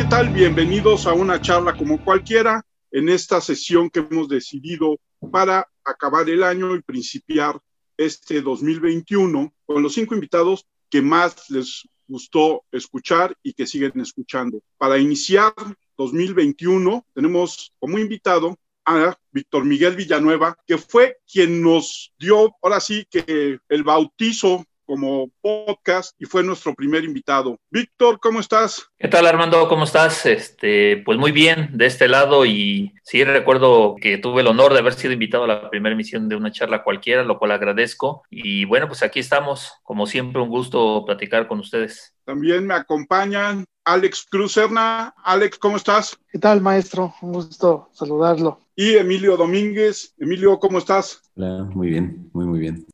¿qué tal? Bienvenidos a una charla como cualquiera en esta sesión que hemos decidido para acabar el año y principiar este 2021 con los cinco invitados que más les gustó escuchar y que siguen escuchando. Para iniciar 2021 tenemos como invitado a Víctor Miguel Villanueva, que fue quien nos dio, ahora sí, que el bautizo como podcast y fue nuestro primer invitado. Víctor, ¿cómo estás? ¿Qué tal Armando? ¿Cómo estás? Este, pues muy bien de este lado y sí recuerdo que tuve el honor de haber sido invitado a la primera emisión de una charla cualquiera, lo cual agradezco. Y bueno, pues aquí estamos, como siempre, un gusto platicar con ustedes. También me acompañan Alex Cruz Alex, ¿cómo estás? ¿Qué tal, maestro? Un gusto saludarlo. Y Emilio Domínguez. Emilio, ¿cómo estás? Hola, muy bien, muy, muy bien.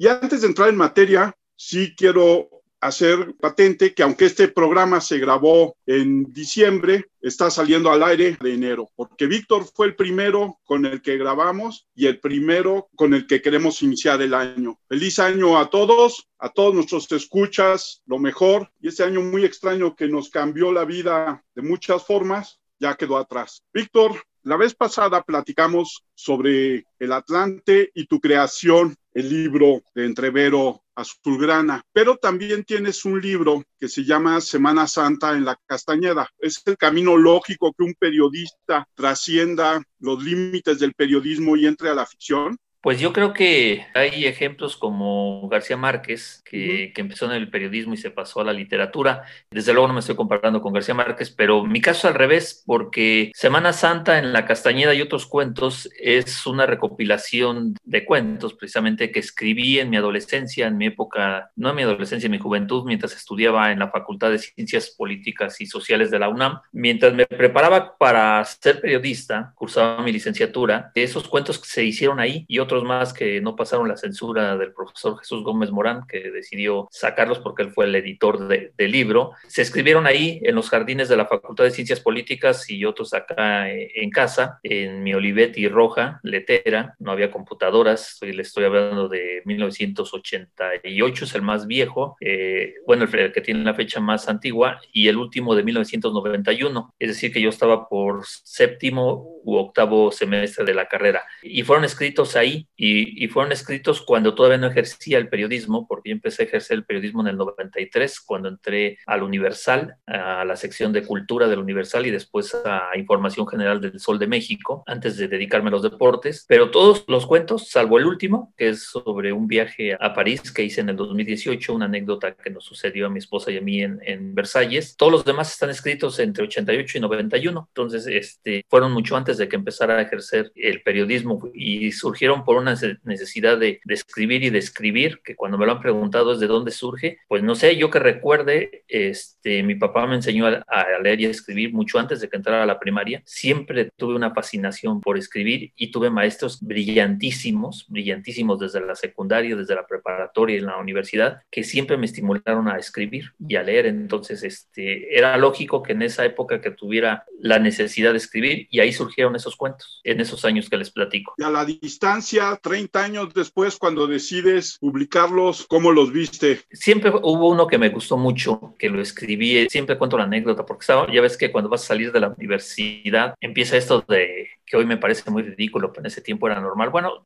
Y antes de entrar en materia, sí quiero hacer patente que aunque este programa se grabó en diciembre, está saliendo al aire de enero, porque Víctor fue el primero con el que grabamos y el primero con el que queremos iniciar el año. Feliz año a todos, a todos nuestros escuchas, lo mejor, y este año muy extraño que nos cambió la vida de muchas formas, ya quedó atrás. Víctor, la vez pasada platicamos sobre el Atlante y tu creación, el libro de Entrevero Azulgrana, pero también tienes un libro que se llama Semana Santa en la Castañeda. Es el camino lógico que un periodista trascienda los límites del periodismo y entre a la ficción. Pues yo creo que hay ejemplos como García Márquez, que, empezó en el periodismo y se pasó a la literatura. Desde luego no me estoy comparando con García Márquez, pero mi caso al revés, porque Semana Santa en La Castañeda y otros cuentos es una recopilación de cuentos precisamente que escribí en mi adolescencia, en mi época, no en mi adolescencia, en mi juventud, mientras estudiaba en la Facultad de Ciencias Políticas y Sociales de la UNAM. Mientras me preparaba para ser periodista, cursaba mi licenciatura, esos cuentos se hicieron ahí y otros más que no pasaron la censura del profesor Jesús Gómez Morán, que decidió sacarlos porque él fue el editor del libro. Se escribieron ahí en los jardines de la Facultad de Ciencias Políticas y otros acá eh, en casa, en mi Olivetti roja, letera, no había computadoras, estoy, le estoy hablando de 1988, es el más viejo, eh, bueno, el que tiene la fecha más antigua, y el último de 1991, es decir, que yo estaba por séptimo u octavo semestre de la carrera, y fueron escritos ahí y, fueron escritos cuando todavía no ejercía el periodismo, porque yo empecé a ejercer el periodismo en el 93, cuando entré al Universal, a la sección de cultura del Universal y después a Información General del Sol de México, antes de dedicarme a los deportes. Pero todos los cuentos, salvo el último, que es sobre un viaje a París que hice en el 2018, una anécdota que nos sucedió a mi esposa y a mí en, en Versalles, todos los demás están escritos entre 88 y 91. Entonces, este, fueron mucho antes de que empezara a ejercer el periodismo y surgieron por una necesidad de, escribir y de escribir, que cuando me lo han preguntado es de dónde surge, pues no sé, yo que recuerde, este, mi papá me enseñó a, leer y a escribir mucho antes de que entrara a la primaria. Siempre tuve una fascinación por escribir y tuve maestros brillantísimos, brillantísimos desde la secundaria, desde la preparatoria y en la universidad, que siempre me estimularon a escribir y a leer. Entonces, este, era lógico que en esa época que tuviera la necesidad de escribir y ahí surgieron esos cuentos, en esos años que les platico. Y a la distancia 30 años después, cuando decides publicarlos, ¿cómo los viste? Siempre hubo uno que me gustó mucho, que lo escribí, siempre cuento la anécdota, porque ya ves que cuando vas a salir de la universidad empieza esto de que hoy me parece muy ridículo, pero en ese tiempo era normal. Bueno,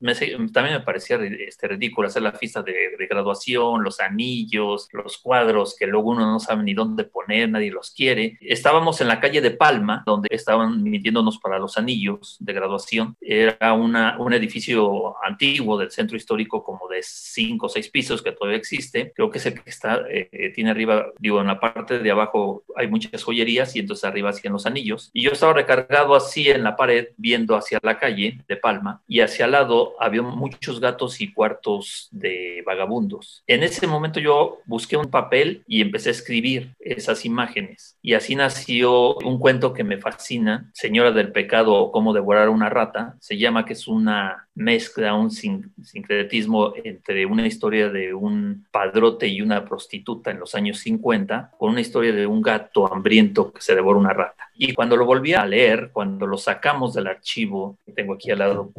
también me parecía este, ridículo hacer la fiesta de, graduación, los anillos, los cuadros que luego uno no sabe ni dónde poner, nadie los quiere. Estábamos en la calle de Palma, donde estaban midiéndonos para los anillos de graduación. Era una, un edificio antiguo del centro histórico como de cinco o seis pisos que todavía existe. Creo que es el que está, eh, tiene arriba, digo, en la parte de abajo hay muchas joyerías y entonces arriba hacían los anillos. Y yo estaba recargado así en la pared, viendo hacia la calle de Palma y hacia al lado había muchos gatos y cuartos de vagabundos. En ese momento yo busqué un papel y empecé a escribir esas imágenes y así nació un cuento que me fascina, Señora del Pecado o Cómo devorar una rata, se llama que es una mezcla, un sincretismo entre una historia de un padrote y una prostituta en los años 50 con una historia de un gato hambriento que se devora una rata. Y cuando lo volví a leer, cuando lo sacamos del archivo, que tengo aquí al lado,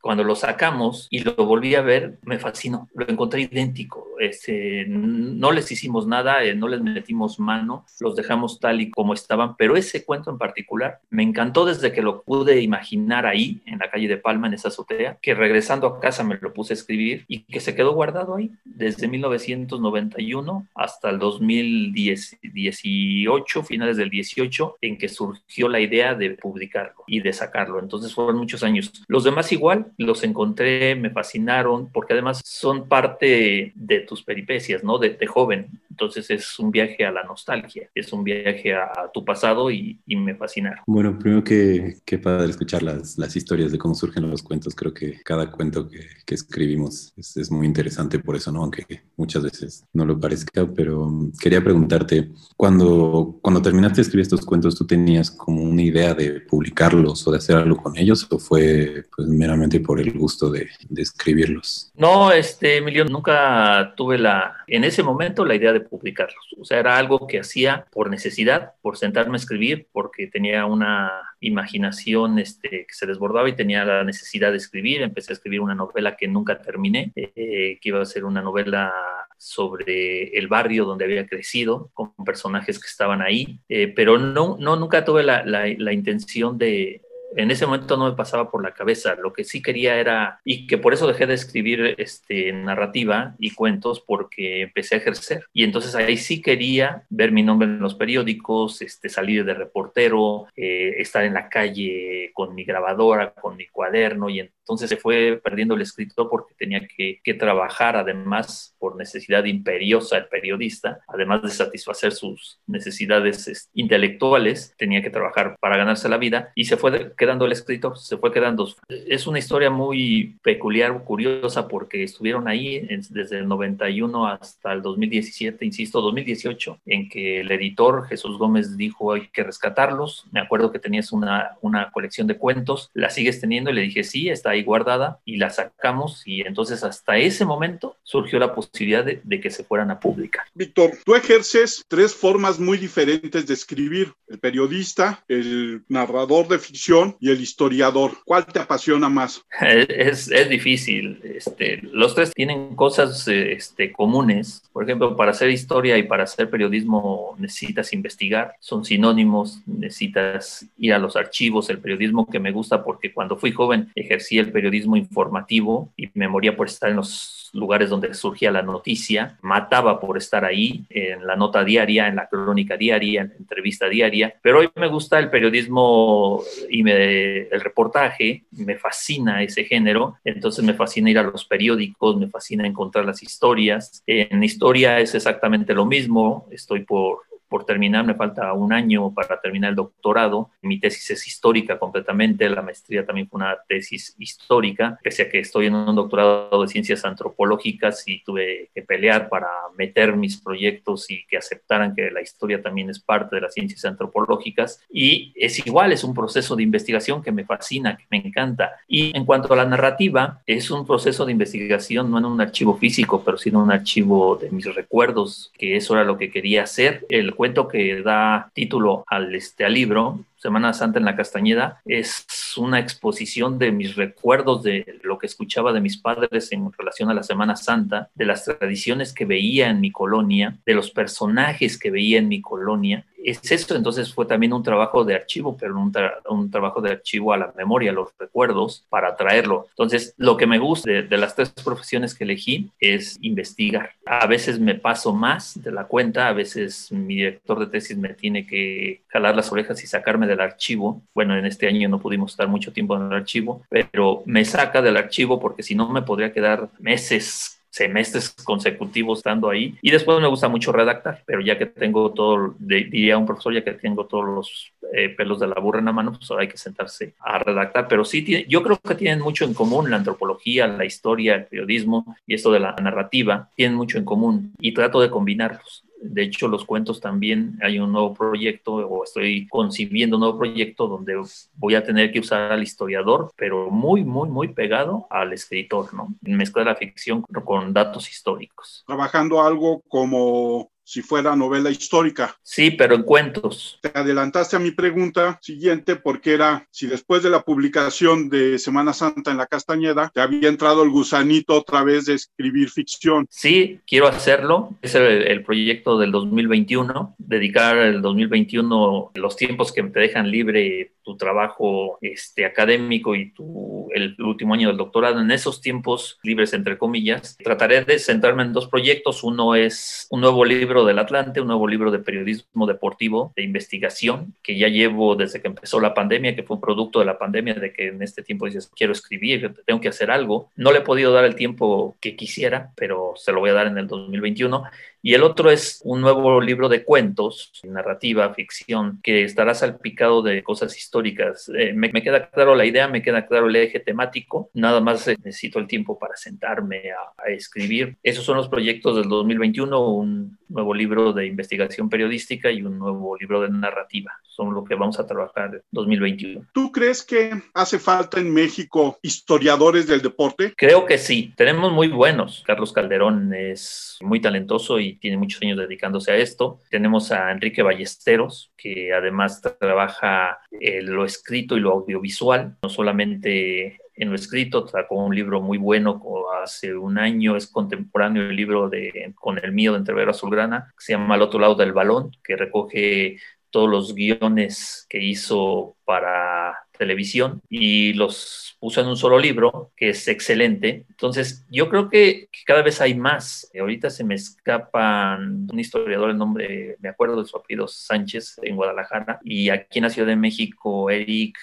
cuando lo sacamos y lo volví a ver, me fascinó, lo encontré idéntico este, no les hicimos nada, eh, no les metimos mano, los dejamos tal y como estaban, pero ese cuento en particular me encantó desde que lo pude imaginar ahí, en la calle de Palma, en esa azotea, que regresando a casa me lo puse a escribir y que se quedó guardado ahí desde 1991 hasta el 2018, finales del 18, en que surgió la idea de publicarlo y de sacarlo. Entonces fueron muchos años. Los demás igual, los encontré, me fascinaron, porque además son parte de tus peripecias, ¿no? De, joven. Entonces es un viaje a la nostalgia, es un viaje a, tu pasado y, me fascinaron. Bueno, primero que, qué padre escuchar las, las historias de cómo surgen los cuentos. Creo que cada cuento que, que escribimos es, es, muy interesante por eso, ¿no? Aunque muchas veces no lo parezca, pero quería preguntarte, cuando, cuando terminaste de escribir estos cuentos, ¿tú tenías como una idea de publicarlos o de hacer algo con ellos o fue pues meramente por el gusto de, de escribirlos? No, este, Emilio, nunca tuve la, en ese momento la idea de publicarlos. O sea, era algo que hacía por necesidad, por sentarme a escribir, porque tenía una imaginación este, que se desbordaba y tenía la necesidad de escribir. Empecé a escribir una novela que nunca terminé, eh, que iba a ser una novela sobre el barrio donde había crecido, con personajes que estaban ahí, eh, pero no, no, nunca tuve la, la intención de, en ese momento no me pasaba por la cabeza. Lo que sí quería era, y que por eso dejé de escribir este, narrativa y cuentos, porque empecé a ejercer. Y entonces ahí sí quería ver mi nombre en los periódicos, este, salir de reportero, eh, estar en la calle con mi grabadora, con mi cuaderno, y entonces se fue perdiendo el escritor porque tenía que, que trabajar, además, por necesidad imperiosa el periodista, además de satisfacer sus necesidades intelectuales, tenía que trabajar para ganarse la vida, y se fue quedando el escritor, se fue quedando. Es una historia muy peculiar, curiosa, porque estuvieron ahí desde el 91 hasta el 2017, insisto, 2018, en que el editor Jesús Gómez dijo hay que rescatarlos. Me acuerdo que tenías una, una colección de cuentos, la sigues teniendo y le dije sí, está ahí guardada y la sacamos y entonces hasta ese momento surgió la posibilidad de, de que se fueran a publicar. Víctor, tú ejerces tres formas muy diferentes de escribir, el periodista, el narrador de ficción y el historiador? ¿Cuál te apasiona más? Es, es difícil. Este, los tres tienen cosas este, comunes. Por ejemplo, para hacer historia y para hacer periodismo necesitas investigar. Son sinónimos, necesitas ir a los archivos. El periodismo que me gusta porque cuando fui joven ejercí el periodismo informativo y me moría por estar en los lugares donde surgía la noticia, mataba por estar ahí, en la nota diaria, en la crónica diaria, en la entrevista diaria, pero hoy me gusta el periodismo y me, el reportaje, me fascina ese género, entonces me fascina ir a los periódicos, me fascina encontrar las historias. En historia es exactamente lo mismo, estoy por por terminar, me falta un año para terminar el doctorado. Mi tesis es histórica completamente, la maestría también fue una tesis histórica, pese a que estoy en un doctorado de ciencias antropológicas y tuve que pelear para meter mis proyectos y que aceptaran que la historia también es parte de las ciencias antropológicas. Y es igual, es un proceso de investigación que me fascina, que me encanta. Y en cuanto a la narrativa, es un proceso de investigación no en un archivo físico, pero sí en un archivo de mis recuerdos, que eso era lo que quería hacer. El que da título al, este, al libro, Semana Santa en la Castañeda, es una exposición de mis recuerdos de lo que escuchaba de mis padres en relación a la Semana Santa, de las tradiciones que veía en mi colonia, de los personajes que veía en mi colonia es eso, entonces fue también un trabajo de archivo, pero un, un, trabajo de archivo a la memoria, a los recuerdos, para traerlo. Entonces, lo que me gusta de, de, las tres profesiones que elegí es investigar. A veces me paso más de la cuenta, a veces mi director de tesis me tiene que jalar las orejas y sacarme del archivo. Bueno, en este año no pudimos estar mucho tiempo en el archivo, pero me saca del archivo porque si no me podría quedar meses semestres consecutivos estando ahí. Y después me gusta mucho redactar, pero ya que tengo todo, diría un profesor, ya que tengo todos los eh, pelos de la burra en la mano, pues ahora hay que sentarse a redactar. Pero sí, yo creo que tienen mucho en común la antropología, la historia, el periodismo y esto de la narrativa, tienen mucho en común y trato de combinarlos. De hecho, los cuentos también hay un nuevo proyecto o estoy concibiendo un nuevo proyecto donde voy a tener que usar al historiador, pero muy, muy, muy pegado al escritor, ¿no? Mezclar la ficción con datos históricos. Trabajando algo como si fuera novela histórica. Sí, pero en cuentos. Te adelantaste a mi pregunta siguiente porque era si después de la publicación de Semana Santa en la Castañeda te había entrado el gusanito otra vez de escribir ficción. Sí, quiero hacerlo. Es el, el proyecto del 2021, dedicar el 2021 los tiempos que te dejan libre tu trabajo este, académico y tu, el, último año del doctorado, en esos tiempos libres, entre comillas, trataré de centrarme en dos proyectos. Uno es un nuevo libro del Atlante, un nuevo libro de periodismo deportivo, de investigación, que ya llevo desde que empezó la pandemia, que fue un producto de la pandemia, de que en este tiempo dices, quiero escribir, tengo que hacer algo. No le he podido dar el tiempo que quisiera, pero se lo voy a dar en el 2021. Y el otro es un nuevo libro de cuentos, narrativa, ficción, que estará salpicado de cosas históricas. Eh, me, queda claro la idea, me queda claro el eje temático, nada más necesito el tiempo para sentarme a, a escribir. Esos son los proyectos del 2021, un nuevo libro de investigación periodística y un nuevo libro de narrativa. Son lo que vamos a trabajar en 2021. ¿Tú crees que hace falta en México historiadores del deporte? Creo que sí, tenemos muy buenos. Carlos Calderón es muy talentoso y tiene muchos años dedicándose a esto. Tenemos a Enrique Ballesteros, que además trabaja eh, lo escrito y lo audiovisual, no solamente en lo escrito, sacó un libro muy bueno hace un año, es contemporáneo el libro de Con el mío de Entrevero Azulgrana, que se llama Al otro lado del balón, que recoge todos los guiones que hizo para televisión y los puso en un solo libro, que es excelente. Entonces, yo creo que, cada vez hay más. Ahorita se me escapan un historiador, el nombre, me acuerdo de su apellido Sánchez, en Guadalajara, y aquí en la Ciudad de México, Eric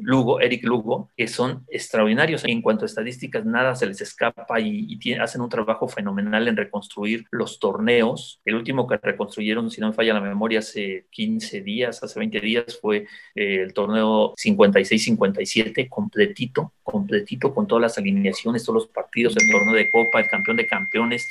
Lugo, Eric Lugo, que son extraordinarios. En cuanto a estadísticas, nada se les escapa y, hacen un trabajo fenomenal en reconstruir los torneos. El último que reconstruyeron, si no me falla la memoria, hace 15 días, hace 20 días, fue eh, el torneo 56-57, completito, completito, con todas las alineaciones, todos los partidos, el torneo de Copa, el campeón de campeones.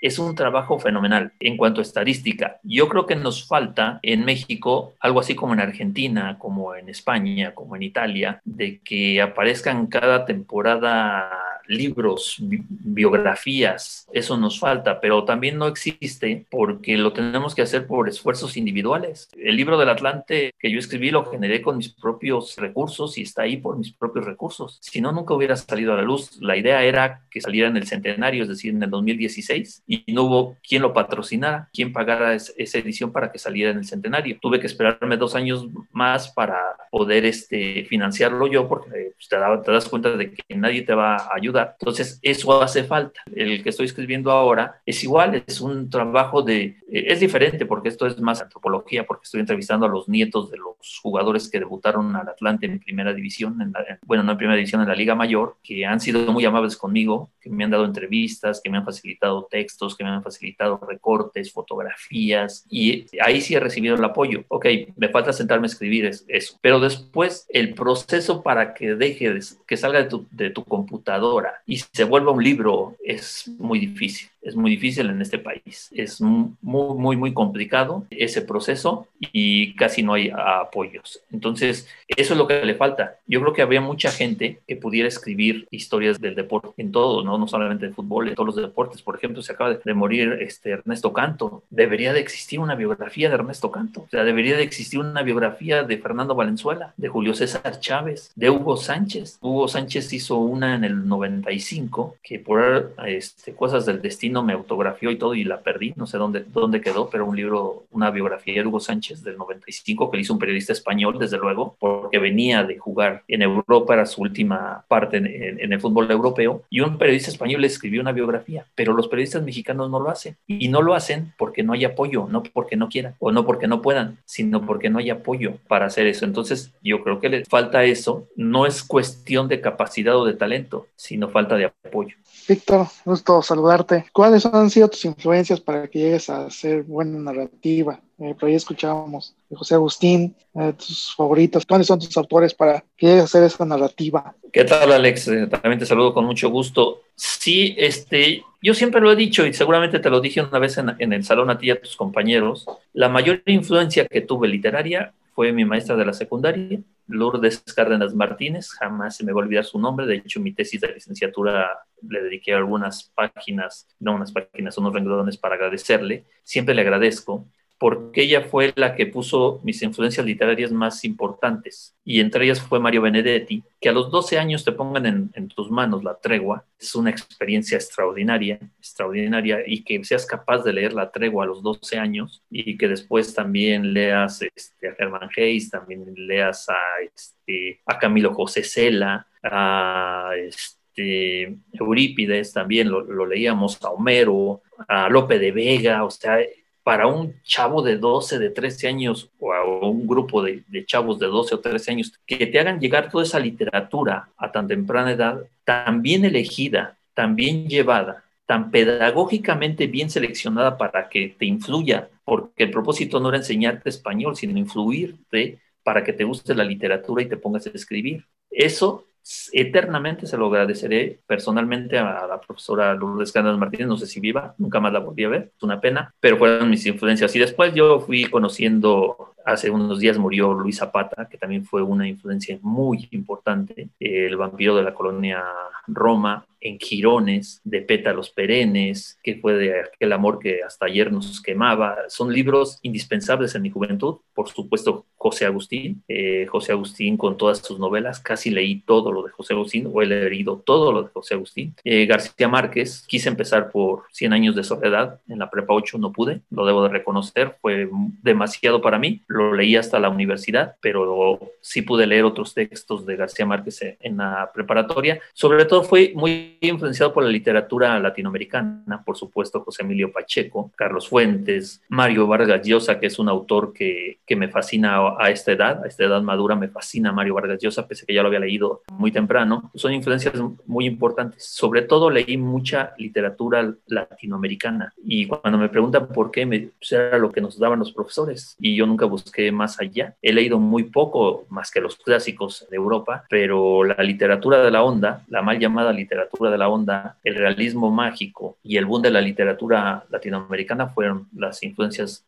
Es un trabajo fenomenal en cuanto a estadística. Yo creo que nos falta en México algo así como en Argentina, como en España, como en Italia, de que aparezcan cada temporada libros, bi biografías, eso nos falta, pero también no existe porque lo tenemos que hacer por esfuerzos individuales. El libro del Atlante que yo escribí lo generé con mis propios recursos y está ahí por mis propios recursos. Si no, nunca hubiera salido a la luz. La idea era que saliera en el centenario, es decir, en el 2016, y no hubo quien lo patrocinara, quien pagara esa edición para que saliera en el centenario. Tuve que esperarme dos años más para poder este, financiarlo yo porque pues, te, da, te das cuenta de que nadie te va a ayudar entonces, eso hace falta. El que estoy escribiendo ahora es igual, es un trabajo de, eh, es diferente porque esto es más antropología, porque estoy entrevistando a los nietos de los jugadores que debutaron al Atlante en primera división, en la, en, bueno, no en primera división, en la Liga Mayor, que han sido muy amables conmigo, que me han dado entrevistas, que me han facilitado textos, que me han facilitado recortes, fotografías, y ahí sí he recibido el apoyo. Ok, me falta sentarme a escribir eso, pero después el proceso para que deje, que salga de tu, de tu computadora y se vuelva un libro es muy difícil es muy difícil en este país. Es muy, muy, muy complicado ese proceso y casi no hay apoyos. Entonces, eso es lo que le falta. Yo creo que habría mucha gente que pudiera escribir historias del deporte en todo, ¿no? No solamente de fútbol, en todos los deportes. Por ejemplo, se acaba de morir este Ernesto Canto. Debería de existir una biografía de Ernesto Canto. O sea, debería de existir una biografía de Fernando Valenzuela, de Julio César Chávez, de Hugo Sánchez. Hugo Sánchez hizo una en el 95 que por este, cosas del destino no me autografió y todo y la perdí, no sé dónde, dónde quedó, pero un libro, una biografía de Hugo Sánchez del 95 que le hizo un periodista español, desde luego, porque venía de jugar en Europa, era su última parte en, en, en el fútbol europeo, y un periodista español le escribió una biografía, pero los periodistas mexicanos no lo hacen, y no lo hacen porque no hay apoyo, no porque no quieran, o no porque no puedan, sino porque no hay apoyo para hacer eso. Entonces, yo creo que les falta eso, no es cuestión de capacidad o de talento, sino falta de apoyo. Víctor, gusto saludarte. ¿Cuáles han sido tus influencias para que llegues a hacer buena narrativa? Eh, por ahí escuchábamos de José Agustín, eh, tus favoritos. ¿Cuáles son tus autores para que llegues a hacer esa narrativa? ¿Qué tal, Alex? Eh, también te saludo con mucho gusto. Sí, este, yo siempre lo he dicho y seguramente te lo dije una vez en, en el salón a ti y a tus compañeros. La mayor influencia que tuve literaria fue mi maestra de la secundaria, Lourdes Cárdenas Martínez, jamás se me va a olvidar su nombre, de hecho mi tesis de licenciatura le dediqué algunas páginas, no unas páginas, unos renglones para agradecerle, siempre le agradezco porque ella fue la que puso mis influencias literarias más importantes. Y entre ellas fue Mario Benedetti, que a los 12 años te pongan en, tus manos la tregua, es una experiencia extraordinaria, extraordinaria, y que seas capaz de leer la tregua a los 12 años y que después también leas este, a Herman Hayes, también leas a, este, a Camilo José Cela, a... Este, Eurípides también lo, lo, leíamos, a Homero, a Lope de Vega, o sea, para un chavo de 12, de 13 años o a un grupo de, chavos de 12 o 13 años que te hagan llegar toda esa literatura a tan temprana edad, tan bien elegida, tan bien llevada, tan pedagógicamente bien seleccionada para que te influya, porque el propósito no era enseñarte español, sino influirte para que te guste la literatura y te pongas a escribir. Eso eternamente se lo agradeceré personalmente a la profesora Lourdes Cández Martínez, no sé si viva, nunca más la volví a ver, es una pena, pero fueron mis influencias. Y después yo fui conociendo, hace unos días murió Luis Zapata, que también fue una influencia muy importante, el vampiro de la colonia Roma, en Girones, de Pétalos Perennes, que fue de aquel amor que hasta ayer nos quemaba. Son libros indispensables en mi juventud. Por supuesto, José Agustín. Eh, José Agustín con todas sus novelas. Casi leí todo lo de José Agustín o he leído todo lo de José Agustín. Eh, García Márquez. Quise empezar por 100 años de soledad. En la prepa 8 no pude. Lo debo de reconocer. Fue demasiado para mí. Lo leí hasta la universidad, pero sí pude leer otros textos de García Márquez en la preparatoria. Sobre todo fue muy influenciado por la literatura latinoamericana, por supuesto, José Emilio Pacheco, Carlos Fuentes, Mario Vargas Llosa, que es un autor que, que me fascina a, esta edad, a esta edad madura me fascina Mario Vargas Llosa, pese a que ya lo había leído muy temprano. Son influencias muy importantes. Sobre todo leí mucha literatura latinoamericana y cuando me preguntan por qué, me, pues era lo que nos daban los profesores y yo nunca busqué más allá. He leído muy poco más que los clásicos de Europa, pero la literatura de la onda, la mal llamada literatura de la onda, el realismo mágico y el boom de la literatura latinoamericana fueron las influencias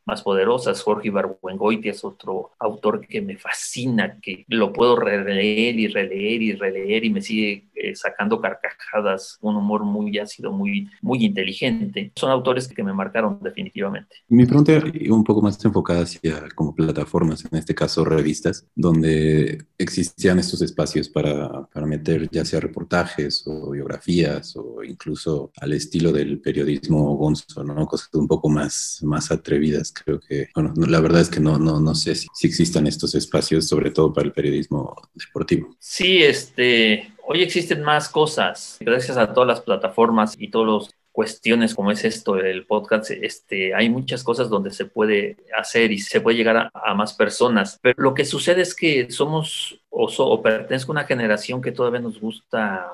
más poderosas. Jorge Ibargüengoitia es otro autor que me fascina, que lo puedo releer y releer y releer y me sigue eh, sacando carcajadas, un humor muy ácido, muy, muy inteligente. Son autores que me marcaron definitivamente. Mi pregunta un poco más enfocada hacia como plataformas, en este caso revistas, donde existían estos espacios para, para meter ya sea reportajes o biografías o incluso al estilo del periodismo gonzo, ¿no? Cosas un poco más, más atrevidas. Creo que, bueno, la verdad es que no, no, no sé si, existan estos espacios, sobre todo para el periodismo deportivo. Sí, este, hoy existen más cosas, gracias a todas las plataformas y todos los cuestiones como es esto, el podcast, este, hay muchas cosas donde se puede hacer y se puede llegar a, más personas. Pero lo que sucede es que somos o, o pertenezco a una generación que todavía nos gusta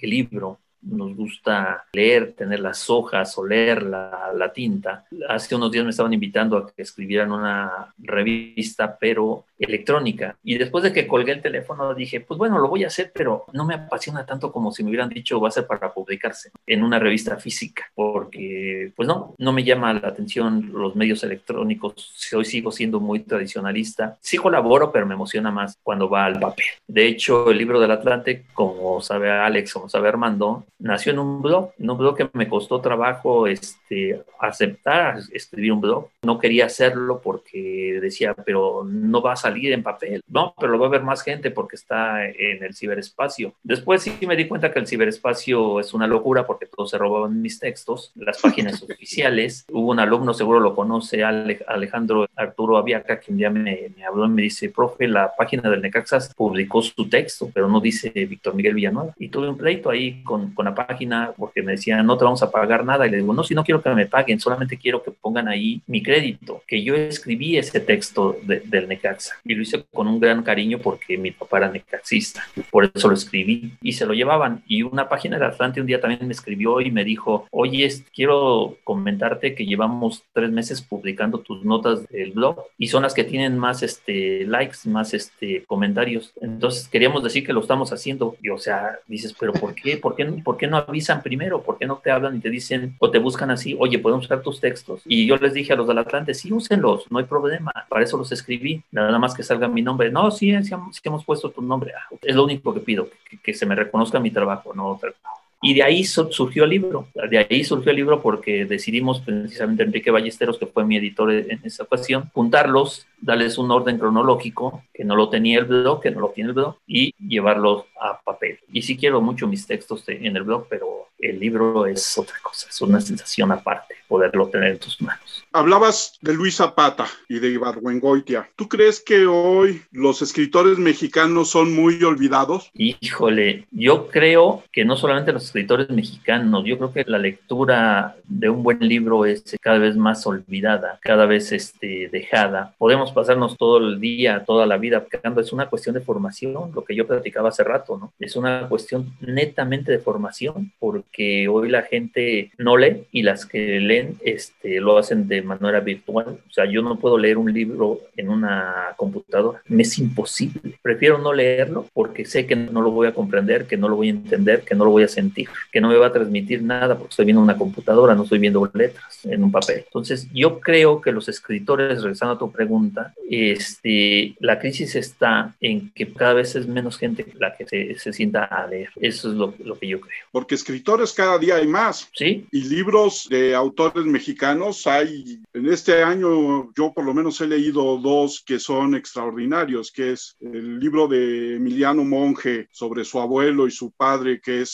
el libro, nos gusta leer, tener las hojas o leer la, la, tinta. Hace unos días me estaban invitando a que escribieran una revista, pero electrónica. Y después de que colgué el teléfono dije, pues bueno, lo voy a hacer, pero no me apasiona tanto como si me hubieran dicho va a ser para publicarse en una revista física, porque pues no, no me llama la atención los medios electrónicos. Hoy sigo siendo muy tradicionalista. Sí colaboro, pero me emociona más cuando va al papel. De hecho, el libro del Atlante, como sabe Alex, como sabe Armando, nació en un blog, en un blog que me costó trabajo este, aceptar escribir un blog. No quería hacerlo porque decía, pero no va a salir en papel. No, pero lo va a ver más gente porque está en el ciberespacio. Después sí me di cuenta que el ciberespacio es una locura porque todos se robaban mis textos, las páginas oficiales. Hubo un alumno, seguro lo conoce, Alejandro Arturo Aviaca, que un día me, me habló y me dice, profe, la página del Necaxas publicó su texto, pero no dice Víctor Miguel Villanueva. Y tuve un pleito ahí con, con la página porque me decían, no te vamos a pagar nada. Y le digo, no, si no quiero que me paguen, solamente quiero que pongan ahí mi crédito, que yo escribí ese texto del Necaxa. Y lo hice con un gran cariño porque mi papá era necaxista. Por eso lo escribí y se lo llevaban. Y una página de Atlante un día también me escribió y me dijo, oye, quiero comentarte que llevamos tres meses publicando tus notas del blog y son las que tienen más este, likes, más este, comentarios. Entonces queríamos decir que lo estamos haciendo. Y o sea, dices, pero ¿por qué? ¿Por qué, ¿por qué no avisan primero? ¿Por qué no te hablan y te dicen o te buscan así, oye, podemos usar tus textos? Y yo les dije a los del Atlante, sí, úsenlos, no hay problema, para eso los escribí, nada más que salga mi nombre. No, sí, sí, hemos puesto tu nombre, ah, es lo único que pido, que, que se me reconozca mi trabajo, no otra cosa. Y de ahí surgió el libro, de ahí surgió el libro porque decidimos precisamente Enrique Ballesteros, que fue mi editor en esa ocasión, juntarlos, darles un orden cronológico, que no lo tenía el blog, que no lo tiene el blog, y llevarlos a papel. Y sí quiero mucho mis textos en el blog, pero el libro es otra cosa, es una sensación aparte, poderlo tener en tus manos. Hablabas de Luis Zapata y de Ibargüengoitia. ¿Tú crees que hoy los escritores mexicanos son muy olvidados? Híjole, yo creo que no solamente los escritores mexicanos, yo creo que la lectura de un buen libro es cada vez más olvidada, cada vez este, dejada. Podemos pasarnos todo el día, toda la vida, es una cuestión de formación, lo que yo platicaba hace rato, ¿no? Es una cuestión netamente de formación, porque hoy la gente no lee y las que leen este, lo hacen de manera virtual. O sea, yo no puedo leer un libro en una computadora. Me es imposible. Prefiero no leerlo porque sé que no lo voy a comprender, que no lo voy a entender, que no lo voy a sentir, que no me va a transmitir nada porque estoy viendo una computadora, no estoy viendo letras en un papel. Entonces, yo creo que los escritores, regresando a tu pregunta, este, la crisis está en que cada vez es menos gente la que se, se sienta a leer. Eso es lo, lo que yo creo. Porque escritores cada día hay más. Sí. Y libros de autores mexicanos hay en este año yo por lo menos he leído dos que son extraordinarios, que es el libro de Emiliano Monge sobre su abuelo y su padre, que es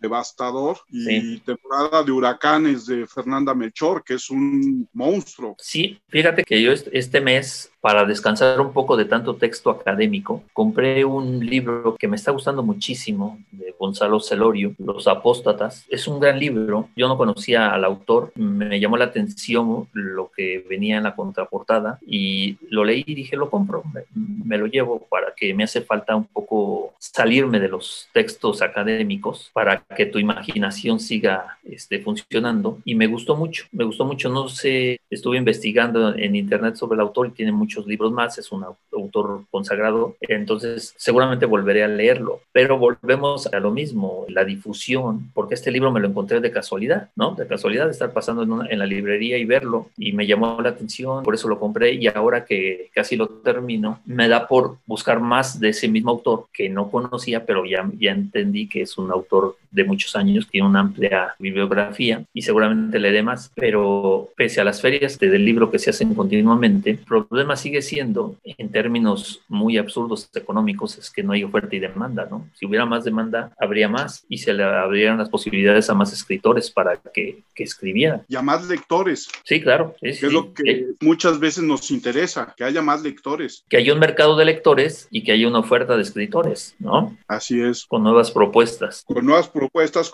devastador y temporada de huracanes de Fernanda Melchor, que es un monstruo. Sí, fíjate que yo este mes para descansar un poco de tanto texto académico, compré un libro que me está gustando muchísimo de Gonzalo Celorio, Los Apóstatas. Es un gran libro. Yo no conocía al autor, me llamó la atención lo que venía en la contraportada y lo leí y dije, lo compro, me, lo llevo para que me hace falta un poco salirme de los textos académicos para que tu imaginación siga este, funcionando. Y me gustó mucho, me gustó mucho. No sé, estuve investigando en internet sobre el autor y tiene mucho muchos libros más, es un autor consagrado, entonces seguramente volveré a leerlo. Pero volvemos a lo mismo, la difusión, porque este libro me lo encontré de casualidad, ¿no? De casualidad de estar pasando en, en la librería y verlo y me llamó la atención, por eso lo compré y ahora que casi lo termino, me da por buscar más de ese mismo autor que no conocía, pero ya, ya entendí que es un autor de muchos años, tiene una amplia bibliografía y seguramente leeré más, pero pese a las ferias del libro que se hacen continuamente, el problema sigue siendo, en términos muy absurdos económicos, es que no hay oferta y demanda, ¿no? Si hubiera más demanda, habría más y se le abrieran las posibilidades a más escritores para que, que escribieran. Y a más lectores. Sí, claro. es lo que muchas veces nos interesa, que haya más lectores. Que haya un mercado de lectores y que haya una oferta de escritores, ¿no? Así es. Con nuevas propuestas. Con nuevas propuestas,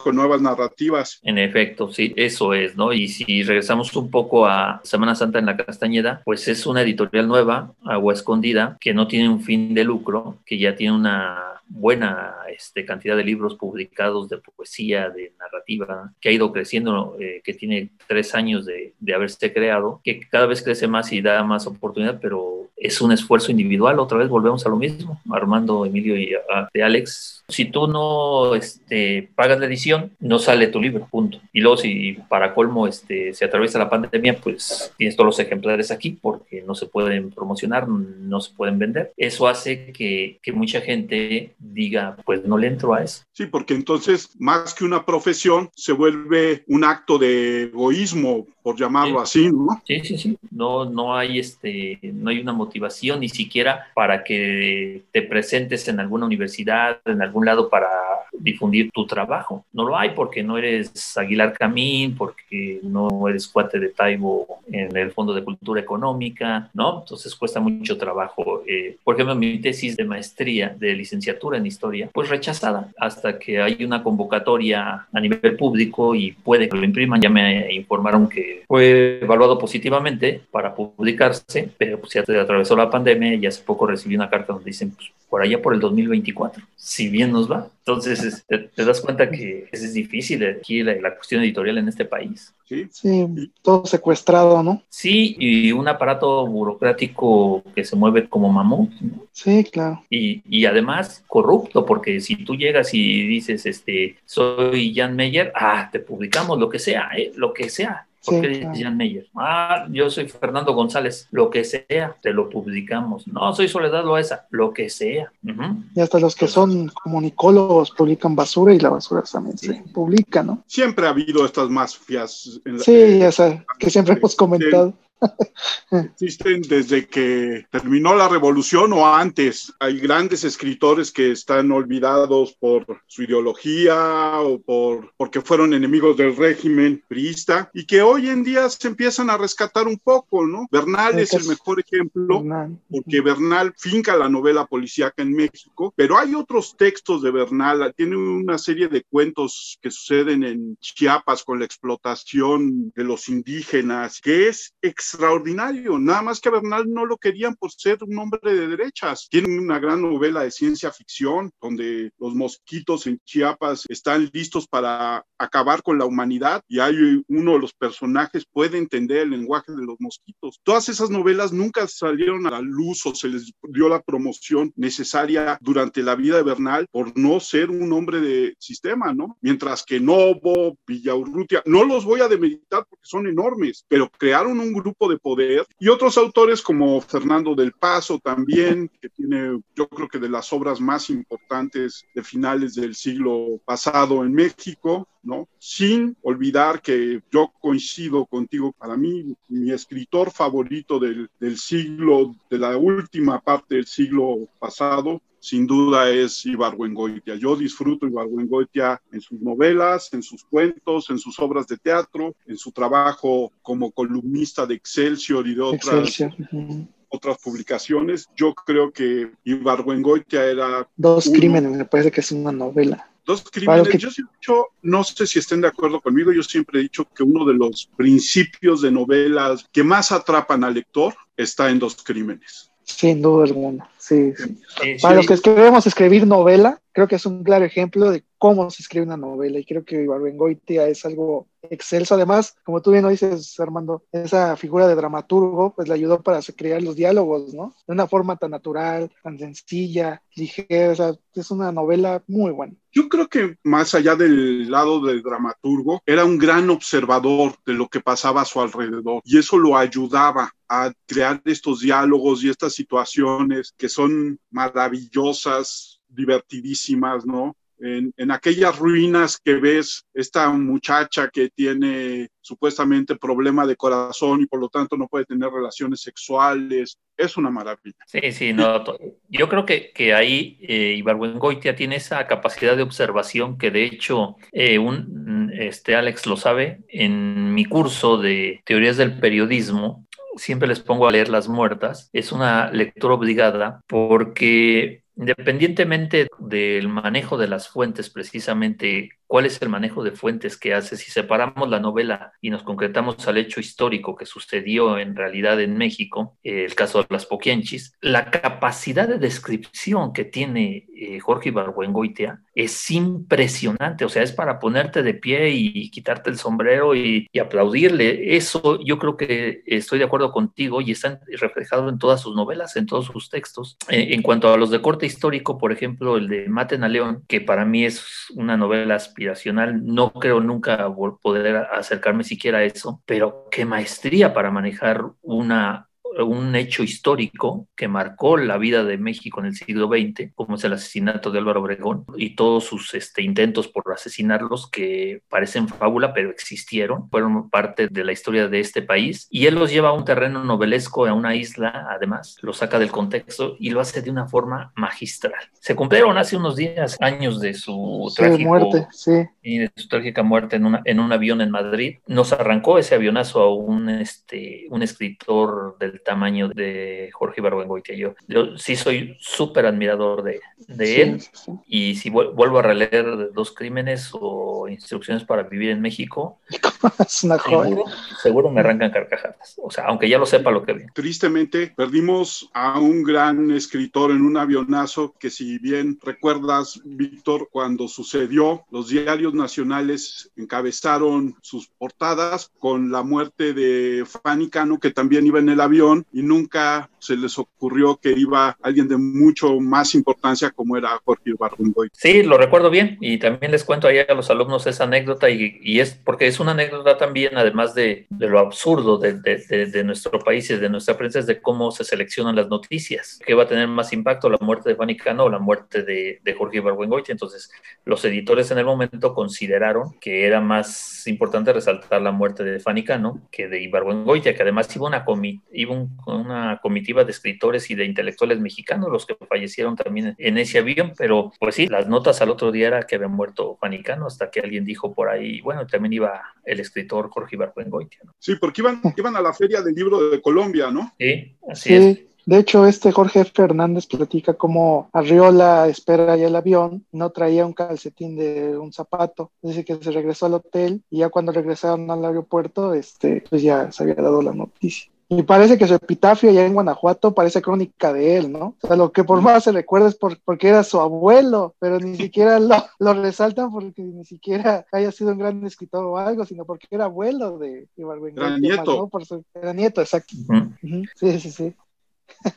con nuevas narrativas. En efecto, sí, eso es, ¿no? Y si regresamos un poco a Semana Santa en la Castañeda, pues es una editorial nueva, Agua Escondida, que no tiene un fin de lucro, que ya tiene una buena este, cantidad de libros publicados de poesía, de narrativa, que ha ido creciendo, eh, que tiene tres años de, haberse creado, que cada vez crece más y da más oportunidad, pero es un esfuerzo individual. Otra vez volvemos a lo mismo, Armando, Emilio y de Alex. Si tú no este, pagas la edición, no sale tu libro, punto. Y luego si para colmo este, se atraviesa la pandemia, pues tienes todos los ejemplares aquí porque no se pueden promocionar, no se pueden vender. Eso hace que mucha gente diga, pues no le entro a eso. Sí, porque entonces más que una profesión se vuelve un acto de egoísmo, por llamarlo así, ¿no? Sí, sí, sí. No, no hay este, no hay una motivación ni siquiera para que te presentes en alguna universidad, en algún lado para difundir tu trabajo. No lo hay porque no eres Aguilar Camín, porque no eres cuate de Taibo en el Fondo de Cultura Económica, ¿no? Entonces cuesta mucho trabajo. Eh, por ejemplo, mi tesis de maestría, de licenciatura en historia, pues rechazada hasta que hay una convocatoria a nivel público y puede que lo impriman. Ya me informaron que que fue evaluado positivamente para publicarse, pero pues ya te atravesó la pandemia y hace poco recibí una carta donde dicen, pues por allá por el 2024, si bien nos va. Entonces te, das cuenta que es difícil aquí la, la, cuestión editorial en este país. Sí. sí, todo secuestrado, ¿no? Sí, y un aparato burocrático que se mueve como mamut. ¿no? Sí, claro. Y, y, además corrupto, porque si tú llegas y dices, este, soy Jan Meyer, ah, te publicamos lo que sea, ¿eh? lo que sea. ¿Por qué Jan Meyer? Ah, yo soy Fernando González, lo que sea, te lo publicamos. No, soy Soledad Loesa, lo que sea. Y hasta los que son comunicólogos publican basura y la basura también se publica, ¿no? Siempre ha habido estas mafias. En sí, ya sabes, que siempre hemos comentado. Existen desde que terminó la revolución o antes. Hay grandes escritores que están olvidados por su ideología o por porque fueron enemigos del régimen priista y que hoy en día se empiezan a rescatar un poco, ¿no? Bernal es el mejor ejemplo porque Bernal finca la novela policíaca en México, pero hay otros textos de Bernal, tiene una serie de cuentos que suceden en Chiapas con la explotación de los indígenas, que es extraordinario. Nada más que a Bernal no lo querían por ser un hombre de derechas. Tiene una gran novela de ciencia ficción donde los mosquitos en Chiapas están listos para acabar con la humanidad y hay uno de los personajes puede entender el lenguaje de los mosquitos. Todas esas novelas nunca salieron a la luz o se les dio la promoción necesaria durante la vida de Bernal por no ser un hombre de sistema, ¿no? Mientras que Novo, Villaurrutia, no los voy a demeritar porque son enormes, pero crearon un grupo de poder. Y otros autores como Fernando del Paso también, que tiene yo creo que de las obras más importantes de finales del siglo pasado en México, ¿no? Sin olvidar que yo coincido contigo, para mí mi escritor favorito del, del siglo, de la última parte del siglo pasado, sin duda es Ibargüengoitia. Yo disfruto Ibargüengoitia en sus novelas, en sus cuentos, en sus obras de teatro, en su trabajo como columnista de Excelsior y de otras, otras publicaciones. Yo creo que Ibargüengoitia era... Dos crímenes, me parece que es una novela. Dos crímenes. Yo siempre no sé si estén de acuerdo conmigo, yo siempre he dicho que uno de los principios de novelas que más atrapan al lector está en dos crímenes. Sin duda alguna, sí. Para los que queremos escribir novela, creo que es un claro ejemplo de cómo se escribe una novela y creo que Ibarbengoitia es algo excelso. Además, como tú bien lo dices, Armando, esa figura de dramaturgo pues le ayudó para crear los diálogos, ¿no? De una forma tan natural, tan sencilla, ligera, o sea, es una novela muy buena. Yo creo que más allá del lado del dramaturgo, era un gran observador de lo que pasaba a su alrededor y eso lo ayudaba a crear estos diálogos y estas situaciones que son maravillosas, divertidísimas, ¿no? en, aquellas ruinas que ves esta muchacha que tiene supuestamente problema de corazón y por lo tanto no puede tener relaciones sexuales. Es una maravilla. Sí, sí, no, yo creo que, que ahí eh, tiene esa capacidad de observación que de hecho eh, un, este, Alex lo sabe, en mi curso de teorías del periodismo, siempre les pongo a leer Las Muertas. Es una lectura obligada porque Independientemente del manejo de las fuentes, precisamente cuál es el manejo de fuentes que hace. Si separamos la novela y nos concretamos al hecho histórico que sucedió en realidad en México, eh, el caso de las Poquianchis, la capacidad de descripción que tiene eh, Jorge Ibargüengoitia es impresionante. O sea, es para ponerte de pie y, quitarte el sombrero y, aplaudirle. Eso yo creo que estoy de acuerdo contigo y está reflejado en todas sus novelas, en todos sus textos. Eh, en cuanto a los de corte histórico, por ejemplo, el de Maten a León, que para mí es una novela no creo nunca poder acercarme siquiera a eso, pero qué maestría para manejar una un hecho histórico que marcó la vida de México en el siglo XX, como es el asesinato de Álvaro Obregón y todos sus este, intentos por asesinarlos que parecen fábula, pero existieron, fueron parte de la historia de este país. Y él los lleva a un terreno novelesco, a una isla, además, lo saca del contexto y lo hace de una forma magistral. Se cumplieron hace unos días años de su muerte, sí. y de su trágica muerte en, una, en un avión en Madrid. Nos arrancó ese avionazo a un, este, un escritor del tamaño de Jorge Ibargüengoitia. Yo, yo sí soy súper admirador de, de él. Y si vuelvo a releer Dos Crímenes o Instrucciones para Vivir en México, es una joya. Seguro, me arrancan carcajadas. O sea, aunque ya lo sepa lo que vi. Tristemente, perdimos a un gran escritor en un avionazo que si bien recuerdas, Víctor, cuando sucedió, los diarios nacionales encabezaron sus portadas con la muerte de Fanny Cano, que también iba en el avión y nunca se les ocurrió que iba alguien de mucho más importancia como era Jorge Ibargüengoitia. Sí, lo recuerdo bien y también les cuento ahí a los alumnos esa anécdota y, es porque es una anécdota también, además de, lo absurdo de, de, nuestro país y de nuestra prensa, es de cómo se seleccionan las noticias. ¿Qué va a tener más impacto, la muerte de Fanny Cano o la muerte de, Jorge Ibargüengoitia? Entonces, los editores en el momento consideraron que era más importante resaltar la muerte de Fanny Cano que de Ibargüengoitia, que además iba una, iba una comitiva de escritores y de intelectuales mexicanos los que fallecieron también en ese avión, pero pues sí, las notas al otro día era que había muerto Fanicano, hasta que alguien dijo por ahí, bueno, también iba el escritor Jorge Ibargüengoitia. ¿no? Sí, porque iban, iban a la Feria del Libro de Colombia, ¿no? Sí, así es. De hecho, este Jorge Fernández platica cómo Arriola espera ya el avión, no traía un calcetín de un zapato, dice que se regresó al hotel y ya cuando regresaron al aeropuerto, este, pues ya se había dado la noticia. Y parece que su epitafio allá en Guanajuato parece crónica de él, ¿no? O sea, lo que por más se recuerda es por, porque era su abuelo, pero ni siquiera lo, lo, resaltan porque ni siquiera haya sido un gran escritor o algo, sino porque era abuelo de Era nieto. era nieto, exacto. Sí, sí, sí.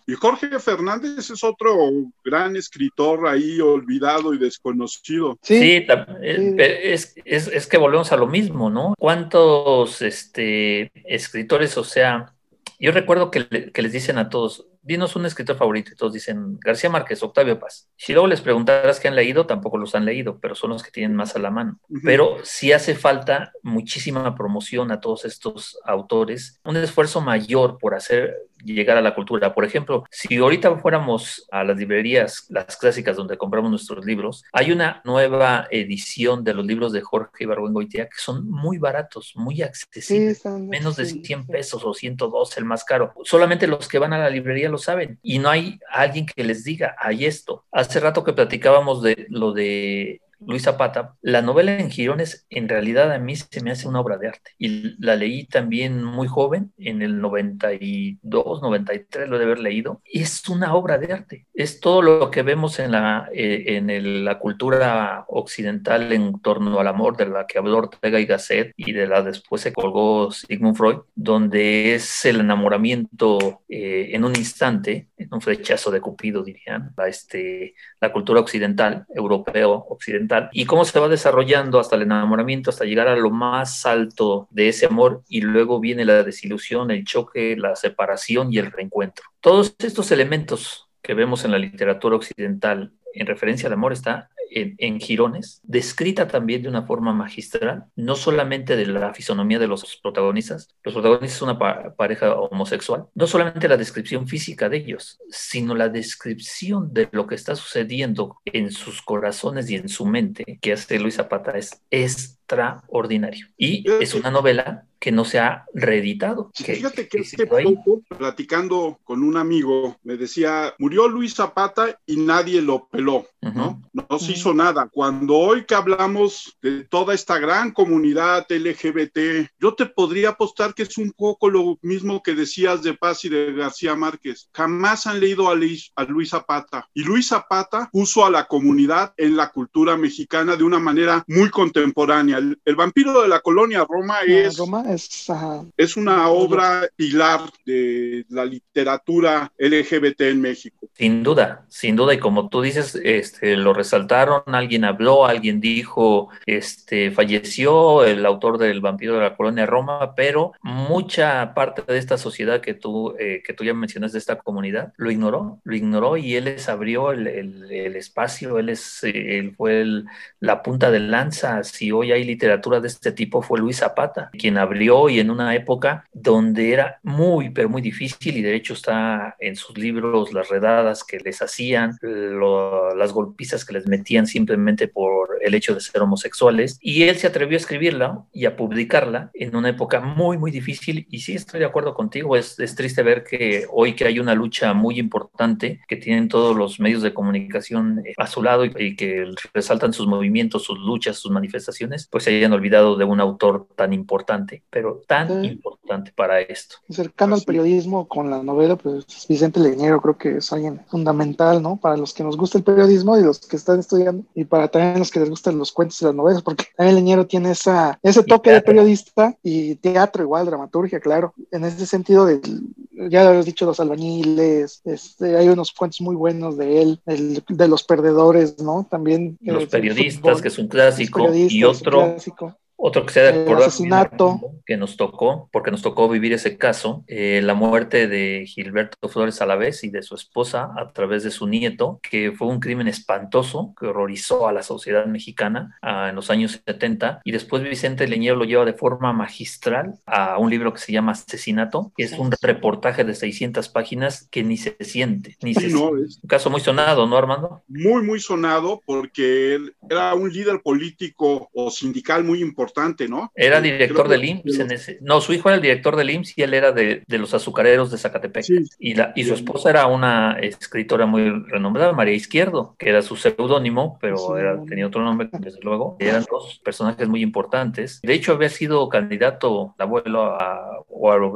Y Jorge Fernández es otro gran escritor ahí olvidado y desconocido. Sí, es, es, es, que volvemos a lo mismo, ¿no? ¿Cuántos este, escritores, o sea, yo recuerdo que, les dicen a todos, dinos un escritor favorito, y todos dicen García Márquez, Octavio Paz. Si luego les preguntaras qué han leído, tampoco los han leído, pero son los que tienen más a la mano. Pero sí hace falta muchísima promoción a todos estos autores, un esfuerzo mayor por hacer llegar a la cultura. Por ejemplo, si ahorita fuéramos a las librerías, las clásicas donde compramos nuestros libros, hay una nueva edición de los libros de Jorge Ibargüengoitia que son muy baratos, muy accesibles, menos de 100 pesos o 102 el más caro. Solamente los que van a la librería lo saben y no hay alguien que les diga, hay esto. Hace rato que platicábamos de lo de Luis Zapata, la novela en Girones en realidad a mí se me hace una obra de arte. Y la leí también muy joven, en el 92, 93 lo de haber leído. Es una obra de arte. Es todo lo que vemos en la, eh, en la cultura occidental en torno al amor, de la que habló Ortega y Gasset y de la después se colgó Sigmund Freud, donde es el enamoramiento eh, en un instante, en un flechazo de Cupido, dirían, la, este, la cultura occidental, europeo occidental y cómo se va desarrollando hasta el enamoramiento, hasta llegar a lo más alto de ese amor y luego viene la desilusión, el choque, la separación y el reencuentro. Todos estos elementos que vemos en la literatura occidental en referencia al amor está en, Girones, descrita también de una forma magistral, no solamente de la fisonomía de los protagonistas, los protagonistas son una pareja homosexual, no solamente la descripción física de ellos, sino la descripción de lo que está sucediendo en sus corazones y en su mente que hace Luis Zapata es extraordinario. Y es una novela que no se ha reeditado. Fíjate que, hace poco, platicando con un amigo, me decía, murió Luis Zapata y nadie lo peló, ¿no? No se hizo nada. Cuando hoy que hablamos de toda esta gran comunidad LGBT, yo te podría apostar que es un poco lo mismo que decías de Paz y de García Márquez. Jamás han leído a Luis, a Luis Zapata. Y Luis Zapata puso a la comunidad en la cultura mexicana de una manera muy contemporánea. El, vampiro de la colonia Roma es... Roma es, una obra pilar de la literatura LGBT en México. Sin duda, sin duda. Y como tú dices, este, lo resaltaron, alguien habló, alguien dijo, este, falleció el autor del vampiro de la colonia Roma, pero mucha parte de esta sociedad que tú, eh, que tú ya mencionas, de esta comunidad, lo ignoró, lo ignoró y él les abrió el, espacio, él, es, él fue la punta de lanza. Si hoy hay literatura de este tipo, fue Luis Zapata, quien abrió y en una época donde era muy, pero muy difícil y de hecho está en sus libros las redadas que les hacían, las golpizas que les metían simplemente por el hecho de ser homosexuales. Y él se atrevió a escribirla y a publicarla en una época muy, muy difícil. Y sí estoy de acuerdo contigo, es, es triste ver que hoy que hay una lucha muy importante que tienen todos los medios de comunicación a su lado y, que resaltan sus movimientos, sus luchas, sus manifestaciones, pues se hayan olvidado de un autor tan importante, pero tan importante para esto. Cercano al periodismo con la novela, pues Vicente Leñero creo que es alguien fundamental, ¿no? Para los que nos gusta el periodismo y los que están estudiando y para también los que les gustan los cuentos y las novelas, porque también Leñero tiene esa, ese toque de periodista y teatro igual, dramaturgia, claro. En ese sentido, de, ya lo habías dicho, los albañiles, este, hay unos cuentos muy buenos de él, el, de los perdedores, ¿no? También. Los periodistas, que es un clásico, y otro. Otro que se ha de asesinato. que nos tocó, porque nos tocó vivir ese caso, eh, la muerte de Gilberto Flores Alavés y de su esposa a través de su nieto, que fue un crimen espantoso que horrorizó a la sociedad mexicana ah, en los años 70. Y después Vicente Leñero lo lleva de forma magistral a un libro que se llama Asesinato, que es un reportaje de 600 páginas que ni se siente. Ni se no, Es un caso muy sonado, ¿no, Armando? Muy, muy sonado, porque él era un líder político o sindical muy importante ¿no? Era director del IMSS en ese. No, su hijo era el director del IMSS y él era de, los azucareros de Zacatepec. Y, la, y su esposa era una escritora muy renombrada, María Izquierdo, que era su seudónimo, pero era, tenía otro nombre, desde luego. Eran dos personajes muy importantes. De hecho, había sido candidato, el abuelo, a,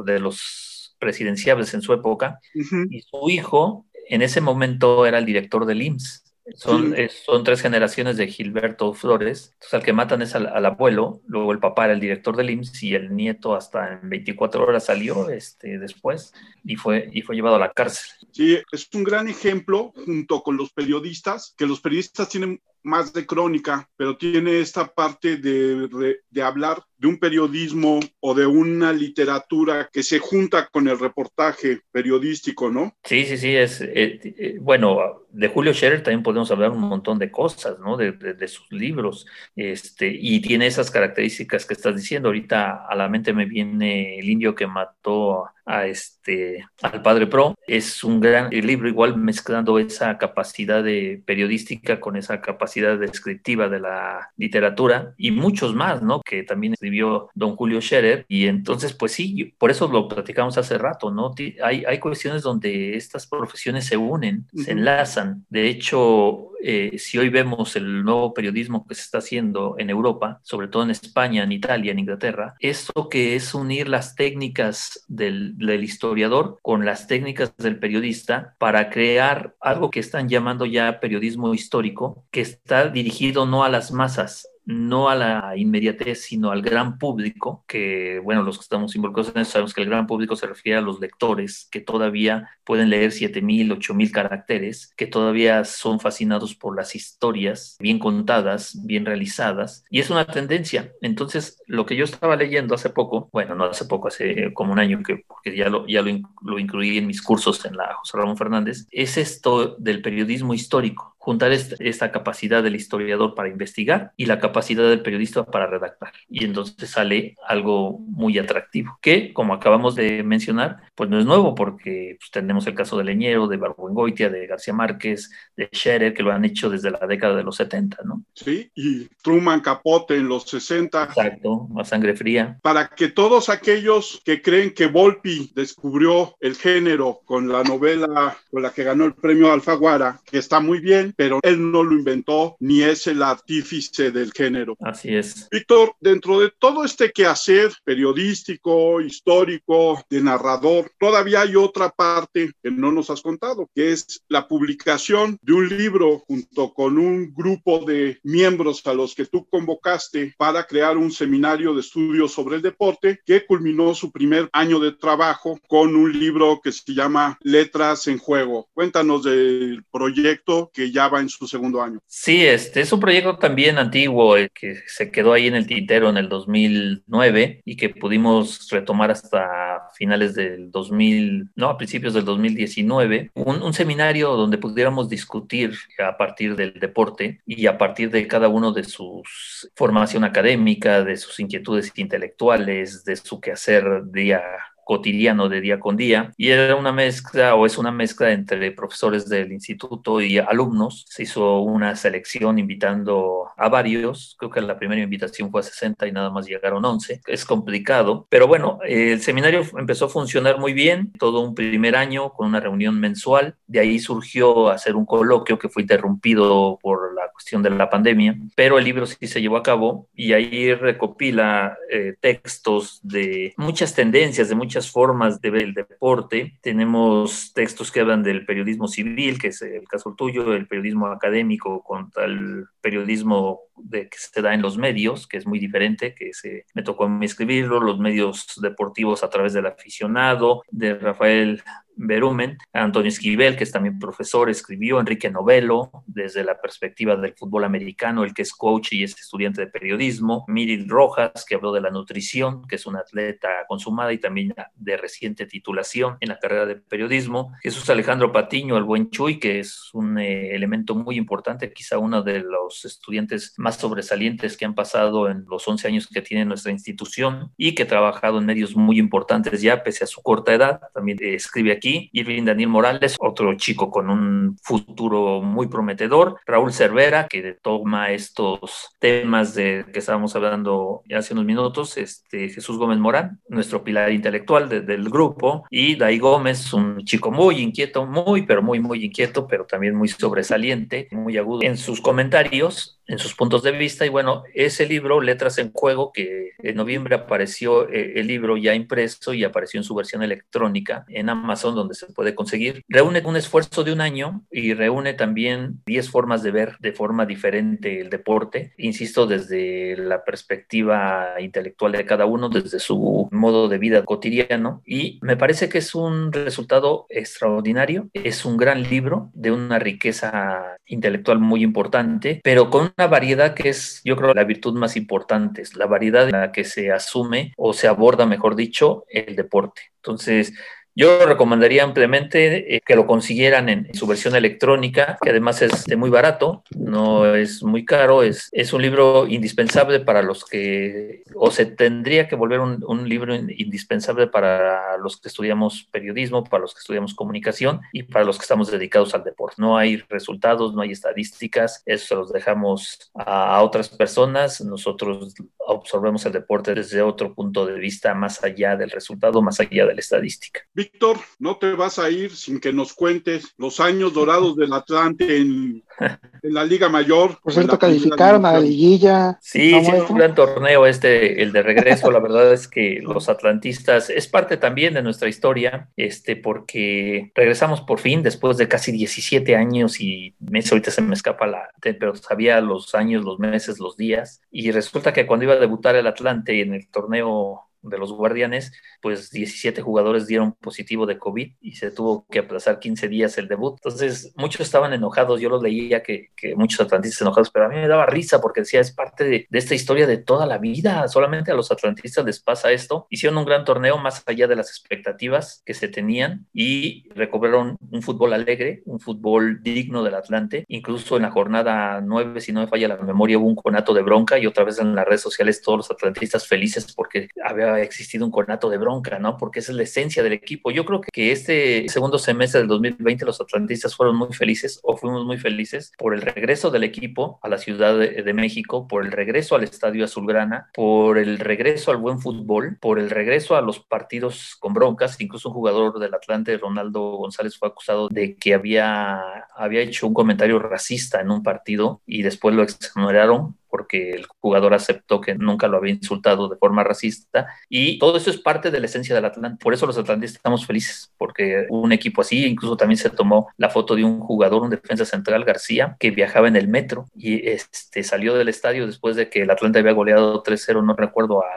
de los presidenciables en su época, y su hijo en ese momento era el director del IMSS. Son, son tres generaciones de Gilberto Flores. Entonces, al que matan es al, abuelo, luego el papá era el director del IMSS y el nieto hasta en 24 horas salió este, después y fue, y fue llevado a la cárcel. Sí, es un gran ejemplo junto con los periodistas, que los periodistas tienen más de crónica, pero tiene esta parte de, de, hablar de un periodismo o de una literatura que se junta con el reportaje periodístico, ¿no? Sí, sí, sí, es, eh, eh, bueno, de Julio Scherer también podemos hablar un montón de cosas, ¿no? De, de, sus libros, este, y tiene esas características que estás diciendo. Ahorita a la mente me viene el indio que mató a este, al Padre Pro. Es un gran libro, igual mezclando esa capacidad de periodística con esa capacidad descriptiva de la literatura y muchos más, ¿no? Que también escribió don Julio Scherer. Y entonces, pues sí, por eso lo platicamos hace rato, ¿no? Hay, hay cuestiones donde estas profesiones se unen, se enlazan. De hecho, eh, si hoy vemos el nuevo periodismo que se está haciendo en Europa, sobre todo en España, en Italia, en Inglaterra, esto que es unir las técnicas del, del historiador con las técnicas del periodista para crear algo que están llamando ya periodismo histórico, que está dirigido no a las masas, no a la inmediatez, sino al gran público, que bueno, los que estamos involucrados en eso sabemos que el gran público se refiere a los lectores que todavía pueden leer 7.000, 8.000 caracteres, que todavía son fascinados por las historias bien contadas, bien realizadas, y es una tendencia. Entonces, lo que yo estaba leyendo hace poco, bueno, no hace poco, hace como un año que porque ya lo, ya lo, lo incluí en mis cursos en la José Ramón Fernández, es esto del periodismo histórico juntar esta, capacidad del historiador para investigar y la capacidad del periodista para redactar. Y entonces sale algo muy atractivo, que como acabamos de mencionar, pues no es nuevo porque pues, tenemos el caso de Leñero, de Barbuengoitia, de García Márquez, de Scherer, que lo han hecho desde la década de los 70, ¿no? Sí, y Truman Capote en los 60. Exacto, a sangre fría. Para que todos aquellos que creen que Volpi descubrió el género con la novela con la que ganó el premio Alfaguara, que está muy bien, pero él no lo inventó ni es el artífice del género. Así es. Víctor, dentro de todo este quehacer periodístico, histórico, de narrador, todavía hay otra parte que no nos has contado, que es la publicación de un libro junto con un grupo de miembros a los que tú convocaste para crear un seminario de estudios sobre el deporte que culminó su primer año de trabajo con un libro que se llama Letras en Juego. Cuéntanos del proyecto que ya va en su segundo año. Sí, este es un proyecto también antiguo eh, que se quedó ahí en el tintero en el 2009 y que pudimos retomar hasta finales del 2000, no, a principios del 2019, un, un seminario donde pudiéramos discutir a partir del deporte y a partir de cada uno de sus formación académica, de sus inquietudes intelectuales, de su quehacer día cotidiano de día con día y era una mezcla o es una mezcla entre profesores del instituto y alumnos. Se hizo una selección invitando a varios, creo que la primera invitación fue a 60 y nada más llegaron 11. Es complicado, pero bueno, el seminario empezó a funcionar muy bien, todo un primer año con una reunión mensual, de ahí surgió hacer un coloquio que fue interrumpido por la cuestión de la pandemia, pero el libro sí se llevó a cabo y ahí recopila eh, textos de muchas tendencias, de muchas formas de ver el deporte. Tenemos textos que hablan del periodismo civil, que es el caso tuyo, el periodismo académico contra el periodismo de, que se da en los medios, que es muy diferente, que se, me tocó a mí escribirlo, los medios deportivos a través del aficionado, de Rafael Berumen, Antonio Esquivel, que es también profesor, escribió, Enrique Novelo, desde la perspectiva del fútbol americano, el que es coach y es estudiante de periodismo, Miril Rojas, que habló de la nutrición, que es una atleta consumada y también de reciente titulación en la carrera de periodismo, Jesús Alejandro Patiño, el buen Chuy, que es un eh, elemento muy importante, quizá uno de los estudiantes más sobresalientes que han pasado en los 11 años que tiene nuestra institución y que ha trabajado en medios muy importantes ya, pese a su corta edad, también eh, escribe aquí aquí, Irving Daniel Morales, otro chico con un futuro muy prometedor, Raúl Cervera, que toma estos temas de que estábamos hablando hace unos minutos, este, Jesús Gómez Morán, nuestro pilar intelectual del grupo, y Dai Gómez, un chico muy inquieto, muy, pero muy, muy inquieto, pero también muy sobresaliente, muy agudo en sus comentarios en sus puntos de vista. Y bueno, ese libro, Letras en Juego, que en noviembre apareció eh, el libro ya impreso y apareció en su versión electrónica en Amazon, donde se puede conseguir, reúne un esfuerzo de un año y reúne también 10 formas de ver de forma diferente el deporte, insisto, desde la perspectiva intelectual de cada uno, desde su modo de vida cotidiano. Y me parece que es un resultado extraordinario, es un gran libro de una riqueza intelectual muy importante, pero con una variedad que es, yo creo, la virtud más importante, es la variedad en la que se asume o se aborda, mejor dicho, el deporte. Entonces, yo recomendaría ampliamente eh, que lo consiguieran en, su versión electrónica, que además es muy barato, no es muy caro, es, es un libro indispensable para los que, o se tendría que volver un, un, libro indispensable para los que estudiamos periodismo, para los que estudiamos comunicación y para los que estamos dedicados al deporte. No hay resultados, no hay estadísticas, eso se los dejamos a, a otras personas, nosotros absorbemos el deporte desde otro punto de vista, más allá del resultado, más allá de la estadística. Víctor, no te vas a ir sin que nos cuentes los años dorados del Atlante en, en la Liga Mayor. Por cierto, calificaron a la liguilla. Sí, sí, es un gran torneo este, el de regreso. la verdad es que los atlantistas es parte también de nuestra historia, este, porque regresamos por fin después de casi 17 años y mes, ahorita se me escapa la, pero sabía los años, los meses, los días. Y resulta que cuando iba a debutar el Atlante en el torneo de los guardianes, pues 17 jugadores dieron positivo de COVID y se tuvo que aplazar 15 días el debut. Entonces, muchos estaban enojados. Yo lo leía que, que muchos atlantistas enojados, pero a mí me daba risa porque decía, es parte de, de, esta historia de toda la vida. Solamente a los atlantistas les pasa esto. Hicieron un gran torneo más allá de las expectativas que se tenían y recobraron un fútbol alegre, un fútbol digno del Atlante. Incluso en la jornada 9, si no me falla la memoria, hubo un conato de bronca y otra vez en las redes sociales todos los atlantistas felices porque había existido un conato de bronca, ¿no? Porque esa es la esencia del equipo. Yo creo que este segundo semestre del 2020 los atlantistas fueron muy felices o fuimos muy felices por el regreso del equipo a la Ciudad de, de México, por el regreso al Estadio Azulgrana, por el regreso al buen fútbol, por el regreso a los partidos con broncas. Incluso un jugador del Atlante, Ronaldo González, fue acusado de que había, había hecho un comentario racista en un partido y después lo exoneraron porque el jugador aceptó que nunca lo había insultado de forma racista y todo eso es parte de la esencia del Atlante. Por eso los atlantistas estamos felices, porque un equipo así, incluso también se tomó la foto de un jugador, un defensa central, García, que viajaba en el metro y este, salió del estadio después de que el Atlante había goleado 3-0, no recuerdo, a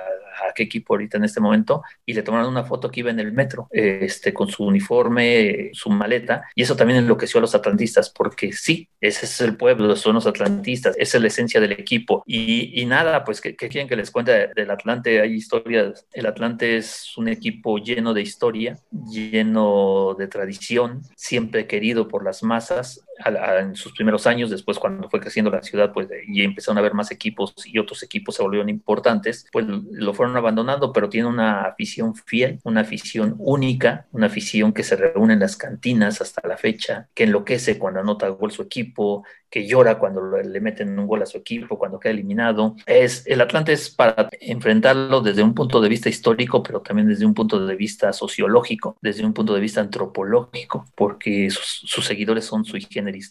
a qué equipo ahorita en este momento, y le tomaron una foto que iba en el metro, este, con su uniforme, su maleta, y eso también enloqueció a los atlantistas, porque sí, ese es el pueblo, son los atlantistas, esa es la esencia del equipo. Y, nada, pues, ¿qué, quieren que les cuente del Atlante? Hay historias, el Atlante es un equipo lleno de historia, lleno de tradición, siempre querido por las masas, en sus primeros años, después cuando fue creciendo la ciudad, pues y empezaron a haber más equipos y otros equipos se volvieron importantes, pues lo fueron abandonando, pero tiene una afición fiel, una afición única, una afición que se reúne en las cantinas hasta la fecha, que enloquece cuando anota gol su equipo, que llora cuando le meten un gol a su equipo, cuando queda eliminado. Es, el Atlante es para enfrentarlo desde un punto de vista histórico, pero también desde un punto de vista sociológico, desde un punto de vista antropológico, porque sus, seguidores son sui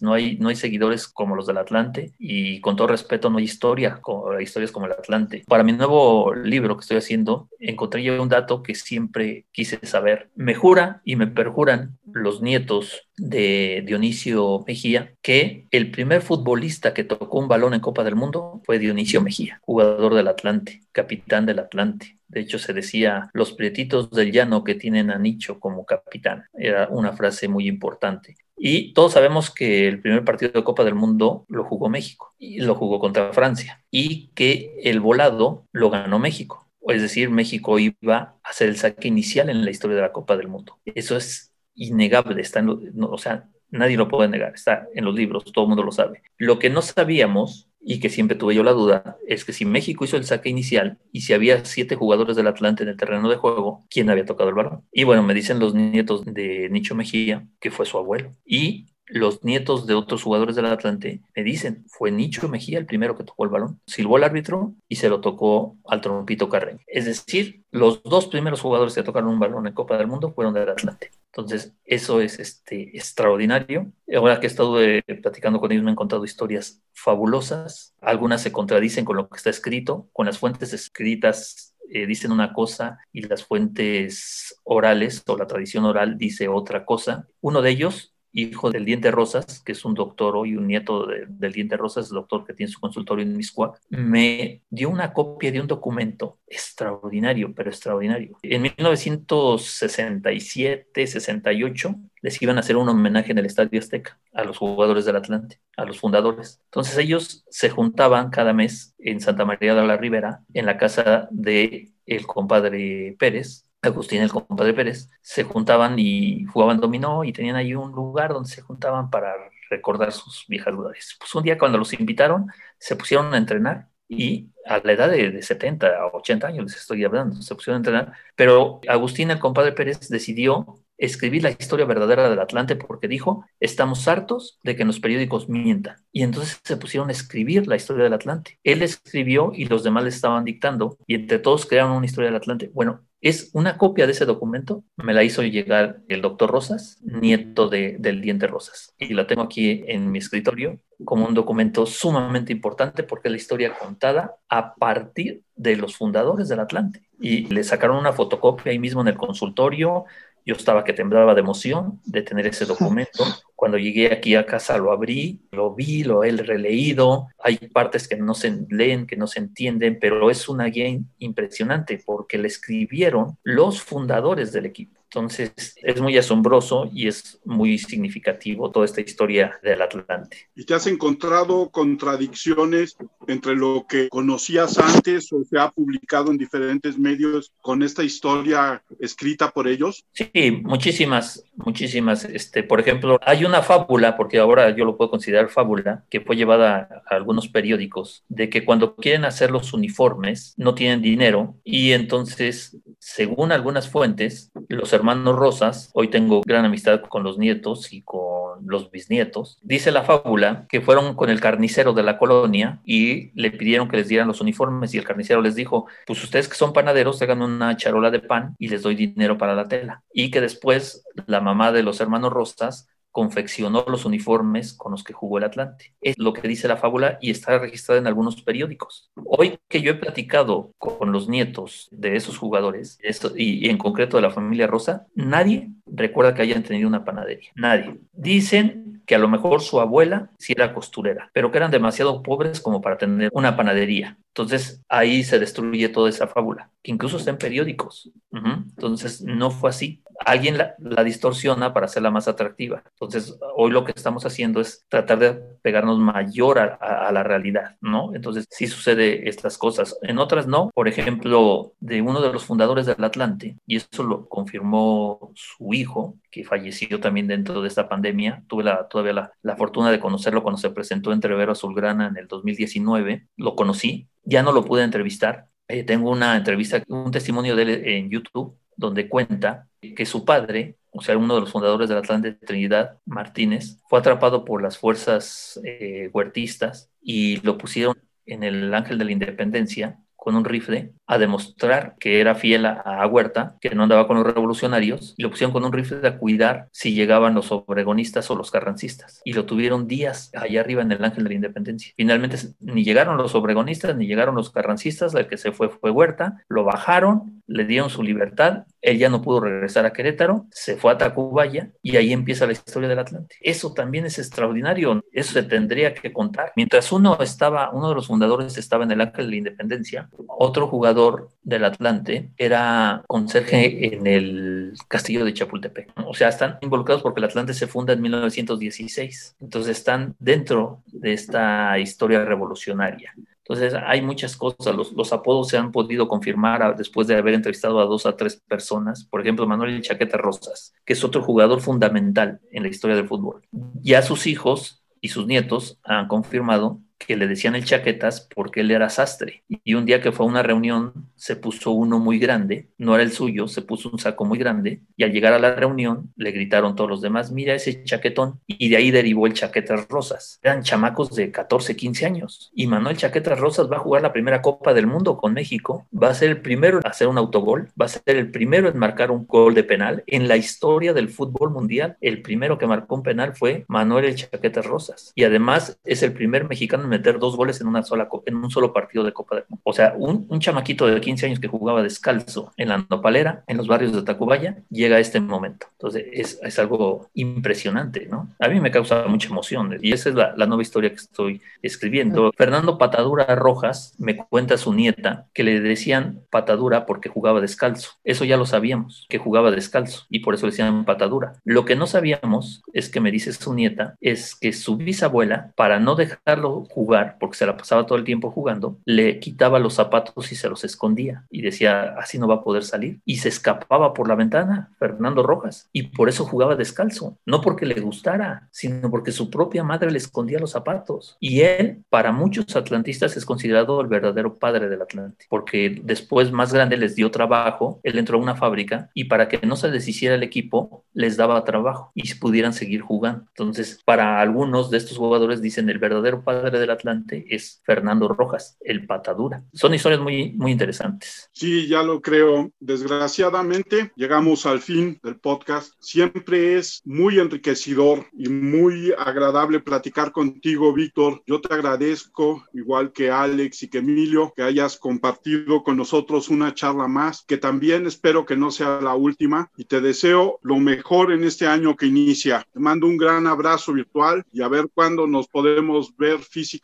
No hay, no hay seguidores como los del Atlante y con todo respeto no hay historia, historias como el Atlante. Para mi nuevo libro que estoy haciendo, encontré yo un dato que siempre quise saber. Me jura y me perjuran los nietos de Dionisio Mejía que el primer futbolista que tocó un balón en Copa del Mundo fue Dionisio Mejía, jugador del Atlante, capitán del Atlante. De hecho, se decía los prietitos del llano que tienen a Nicho como capitán. Era una frase muy importante. Y todos sabemos que el primer partido de Copa del Mundo lo jugó México y lo jugó contra Francia y que el volado lo ganó México. Es decir, México iba a hacer el saque inicial en la historia de la Copa del Mundo. Eso es innegable, está o sea, nadie lo puede negar, está en los libros, todo el mundo lo sabe. Lo que no sabíamos, y que siempre tuve yo la duda, es que si México hizo el saque inicial y si había siete jugadores del Atlante en el terreno de juego, ¿quién había tocado el balón? Y bueno, me dicen los nietos de Nicho Mejía que fue su abuelo. Y los nietos de otros jugadores del Atlante me dicen, fue Nicho Mejía el primero que tocó el balón, silbó el árbitro y se lo tocó al trompito Carreño. Es decir, los dos primeros jugadores que tocaron un balón en Copa del Mundo fueron del Atlante. Entonces, eso es este, extraordinario. Ahora que he estado eh, platicando con ellos, me han contado historias fabulosas. Algunas se contradicen con lo que está escrito, con las fuentes escritas eh, dicen una cosa y las fuentes orales o la tradición oral dice otra cosa. Uno de ellos hijo del Diente Rosas, que es un doctor hoy, un nieto del Diente Rosas, doctor que tiene su consultorio en Miscuac, me dio una copia de un documento extraordinario, pero extraordinario. En 1967, 68, les iban a hacer un homenaje en el Estadio Azteca a los jugadores del Atlante, a los fundadores. Entonces ellos se juntaban cada mes en Santa María de la Ribera, en la casa de el compadre Pérez, Agustín, el compadre Pérez, se juntaban y jugaban dominó y tenían ahí un lugar donde se juntaban para recordar sus viejas glorias. Pues un día cuando los invitaron, se pusieron a entrenar y a la edad de, 70 a 80 años les estoy hablando, se pusieron a entrenar, pero Agustín, el compadre Pérez, decidió escribir la historia verdadera del Atlante porque dijo, estamos hartos de que en los periódicos mientan. Y entonces se pusieron a escribir la historia del Atlante. Él escribió y los demás le estaban dictando y entre todos crearon una historia del Atlante. Bueno, es una copia de ese documento, me la hizo llegar el doctor Rosas, nieto de, del diente Rosas, y la tengo aquí en mi escritorio como un documento sumamente importante porque es la historia contada a partir de los fundadores del Atlante. Y le sacaron una fotocopia ahí mismo en el consultorio, yo estaba que temblaba de emoción de tener ese documento. Cuando llegué aquí a casa lo abrí, lo vi, lo he releído. Hay partes que no se leen, que no se entienden, pero es una guía impresionante porque le escribieron los fundadores del equipo. Entonces es muy asombroso y es muy significativo toda esta historia del Atlante. ¿Y te has encontrado contradicciones entre lo que conocías antes o se ha publicado en diferentes medios con esta historia escrita por ellos? Sí, muchísimas, muchísimas. Este, por ejemplo, hay una fábula, porque ahora yo lo puedo considerar fábula, que fue llevada a algunos periódicos, de que cuando quieren hacer los uniformes no tienen dinero y entonces, según algunas fuentes, los hermanos Rosas, hoy tengo gran amistad con los nietos y con los bisnietos, dice la fábula que fueron con el carnicero de la colonia y le pidieron que les dieran los uniformes y el carnicero les dijo, pues ustedes que son panaderos, hagan una charola de pan y les doy dinero para la tela. Y que después la mamá de los hermanos Rosas confeccionó los uniformes con los que jugó el Atlante. Es lo que dice la fábula y está registrada en algunos periódicos. Hoy que yo he platicado con los nietos de esos jugadores y, en concreto de la familia Rosa, nadie recuerda que hayan tenido una panadería. Nadie. Dicen que a lo mejor su abuela sí era costurera, pero que eran demasiado pobres como para tener una panadería. Entonces ahí se destruye toda esa fábula, que incluso está en periódicos. Entonces no fue así. Alguien la, distorsiona para hacerla más atractiva. Entonces hoy lo que estamos haciendo es tratar de pegarnos mayor a, la realidad, ¿no? Entonces sí sucede estas cosas. En otras no. Por ejemplo, de uno de los fundadores del Atlante, y eso lo confirmó su hijo, que falleció también dentro de esta pandemia. Tuve la, todavía la, fortuna de conocerlo cuando se presentó en Trevero Azulgrana en el 2019. Lo conocí, ya no lo pude entrevistar. Eh, tengo una entrevista, un testimonio de él en YouTube, donde cuenta que su padre, o sea, uno de los fundadores del Atlante Trinidad, Martínez, fue atrapado por las fuerzas eh, huertistas y lo pusieron en el Ángel de la Independencia con un rifle a demostrar que era fiel a, Huerta, que no andaba con los revolucionarios, y lo pusieron con un rifle a cuidar si llegaban los obregonistas o los carrancistas. Y lo tuvieron días allá arriba en el Ángel de la Independencia. Finalmente ni llegaron los obregonistas ni llegaron los carrancistas, el que se fue fue Huerta, lo bajaron, le dieron su libertad, él ya no pudo regresar a Querétaro, se fue a Tacubaya y ahí empieza la historia del Atlante. Eso también es extraordinario, eso se tendría que contar. Mientras uno estaba, uno de los fundadores estaba en el Ángel de la Independencia, otro jugador del Atlante era conserje en el castillo de Chapultepec. O sea, están involucrados porque el Atlante se funda en 1916. Entonces están dentro de esta historia revolucionaria. Entonces hay muchas cosas, los, apodos se han podido confirmar después de haber entrevistado a dos a tres personas, por ejemplo Manuel Chaqueta Rosas, que es otro jugador fundamental en la historia del fútbol. Ya sus hijos y sus nietos han confirmado que le decían el chaquetas porque él era sastre. Y un día que fue a una reunión se puso uno muy grande, no era el suyo, se puso un saco muy grande y al llegar a la reunión le gritaron todos los demás, mira ese chaquetón. Y de ahí derivó el chaquetas rosas. Eran chamacos de 14, 15 años. Y Manuel Chaquetas Rosas va a jugar la primera Copa del Mundo con México, va a ser el primero en hacer un autogol, va a ser el primero en marcar un gol de penal en la historia del fútbol mundial. El primero que marcó un penal fue Manuel Chaquetas Rosas. Y además es el primer mexicano meter dos goles en, una sola, en un solo partido de Copa del Mundo. O sea, un, un, chamaquito de 15 años que jugaba descalzo en la nopalera, en los barrios de Tacubaya, llega a este momento. Entonces, es, es algo impresionante, ¿no? A mí me causa mucha emoción y esa es la, la nueva historia que estoy escribiendo. Fernando Patadura Rojas me cuenta su nieta que le decían patadura porque jugaba descalzo. Eso ya lo sabíamos, que jugaba descalzo y por eso le decían patadura. Lo que no sabíamos es que me dice su nieta es que su bisabuela, para no dejarlo jugar, porque se la pasaba todo el tiempo jugando, le quitaba los zapatos y se los escondía y decía, así no va a poder salir. Y se escapaba por la ventana, Fernando Rojas, y por eso jugaba descalzo, no porque le gustara, sino porque su propia madre le escondía los zapatos. Y él, para muchos atlantistas, es considerado el verdadero padre del Atlante, porque después, más grande, les dio trabajo, él entró a una fábrica y para que no se deshiciera el equipo, les daba trabajo y pudieran seguir jugando. Entonces, para algunos de estos jugadores dicen el verdadero padre del Atlante es Fernando Rojas, el patadura. Son historias muy, muy interesantes. Sí, ya lo creo. Desgraciadamente llegamos al fin del podcast. Siempre es muy enriquecedor y muy agradable platicar contigo, Víctor. Yo te agradezco, igual que Alex y que Emilio, que hayas compartido con nosotros una charla más, que también espero que no sea la última y te deseo lo mejor en este año que inicia. Te mando un gran abrazo virtual y a ver cuándo nos podemos ver físicamente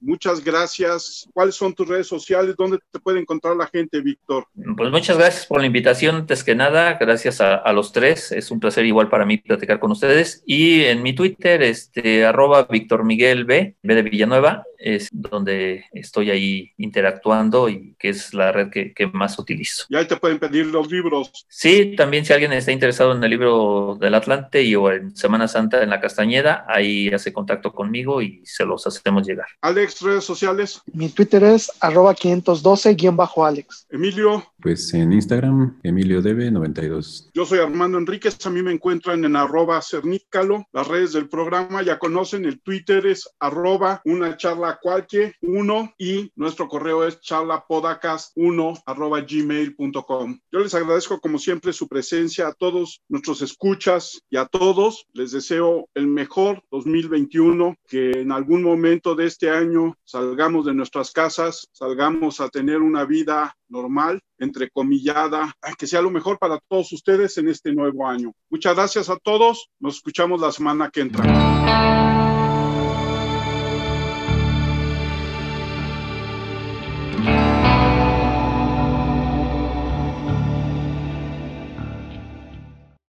Muchas gracias. ¿Cuáles son tus redes sociales? ¿Dónde te puede encontrar la gente, Víctor? Pues muchas gracias por la invitación. Antes que nada, gracias a, los tres. Es un placer igual para mí platicar con ustedes. Y en mi Twitter, este, arroba Víctor Miguel B, B de Villanueva, es donde estoy ahí interactuando y que es la red que, que, más utilizo. Y ahí te pueden pedir los libros. Sí, también si alguien está interesado en el libro del Atlante y o en Semana Santa en la Castañeda, ahí hace contacto conmigo y se los hacemos llegar. Alex, redes sociales. Mi Twitter es arroba 512-Alex. Emilio. Pues en Instagram, EmilioDebe92. Yo soy Armando Enríquez, a mí me encuentran en arroba cernícalo, las redes del programa ya conocen, el Twitter es arroba una charla cualquier uno y nuestro correo es charlapodcast1 arroba gmail.com. Yo les agradezco como siempre su presencia a todos nuestros escuchas y a todos les deseo el mejor 2021, que en algún momento de este año salgamos de nuestras casas, salgamos a tener una vida normal, entrecomillada, que sea lo mejor para todos ustedes en este nuevo año. Muchas gracias a todos, nos escuchamos la semana que entra.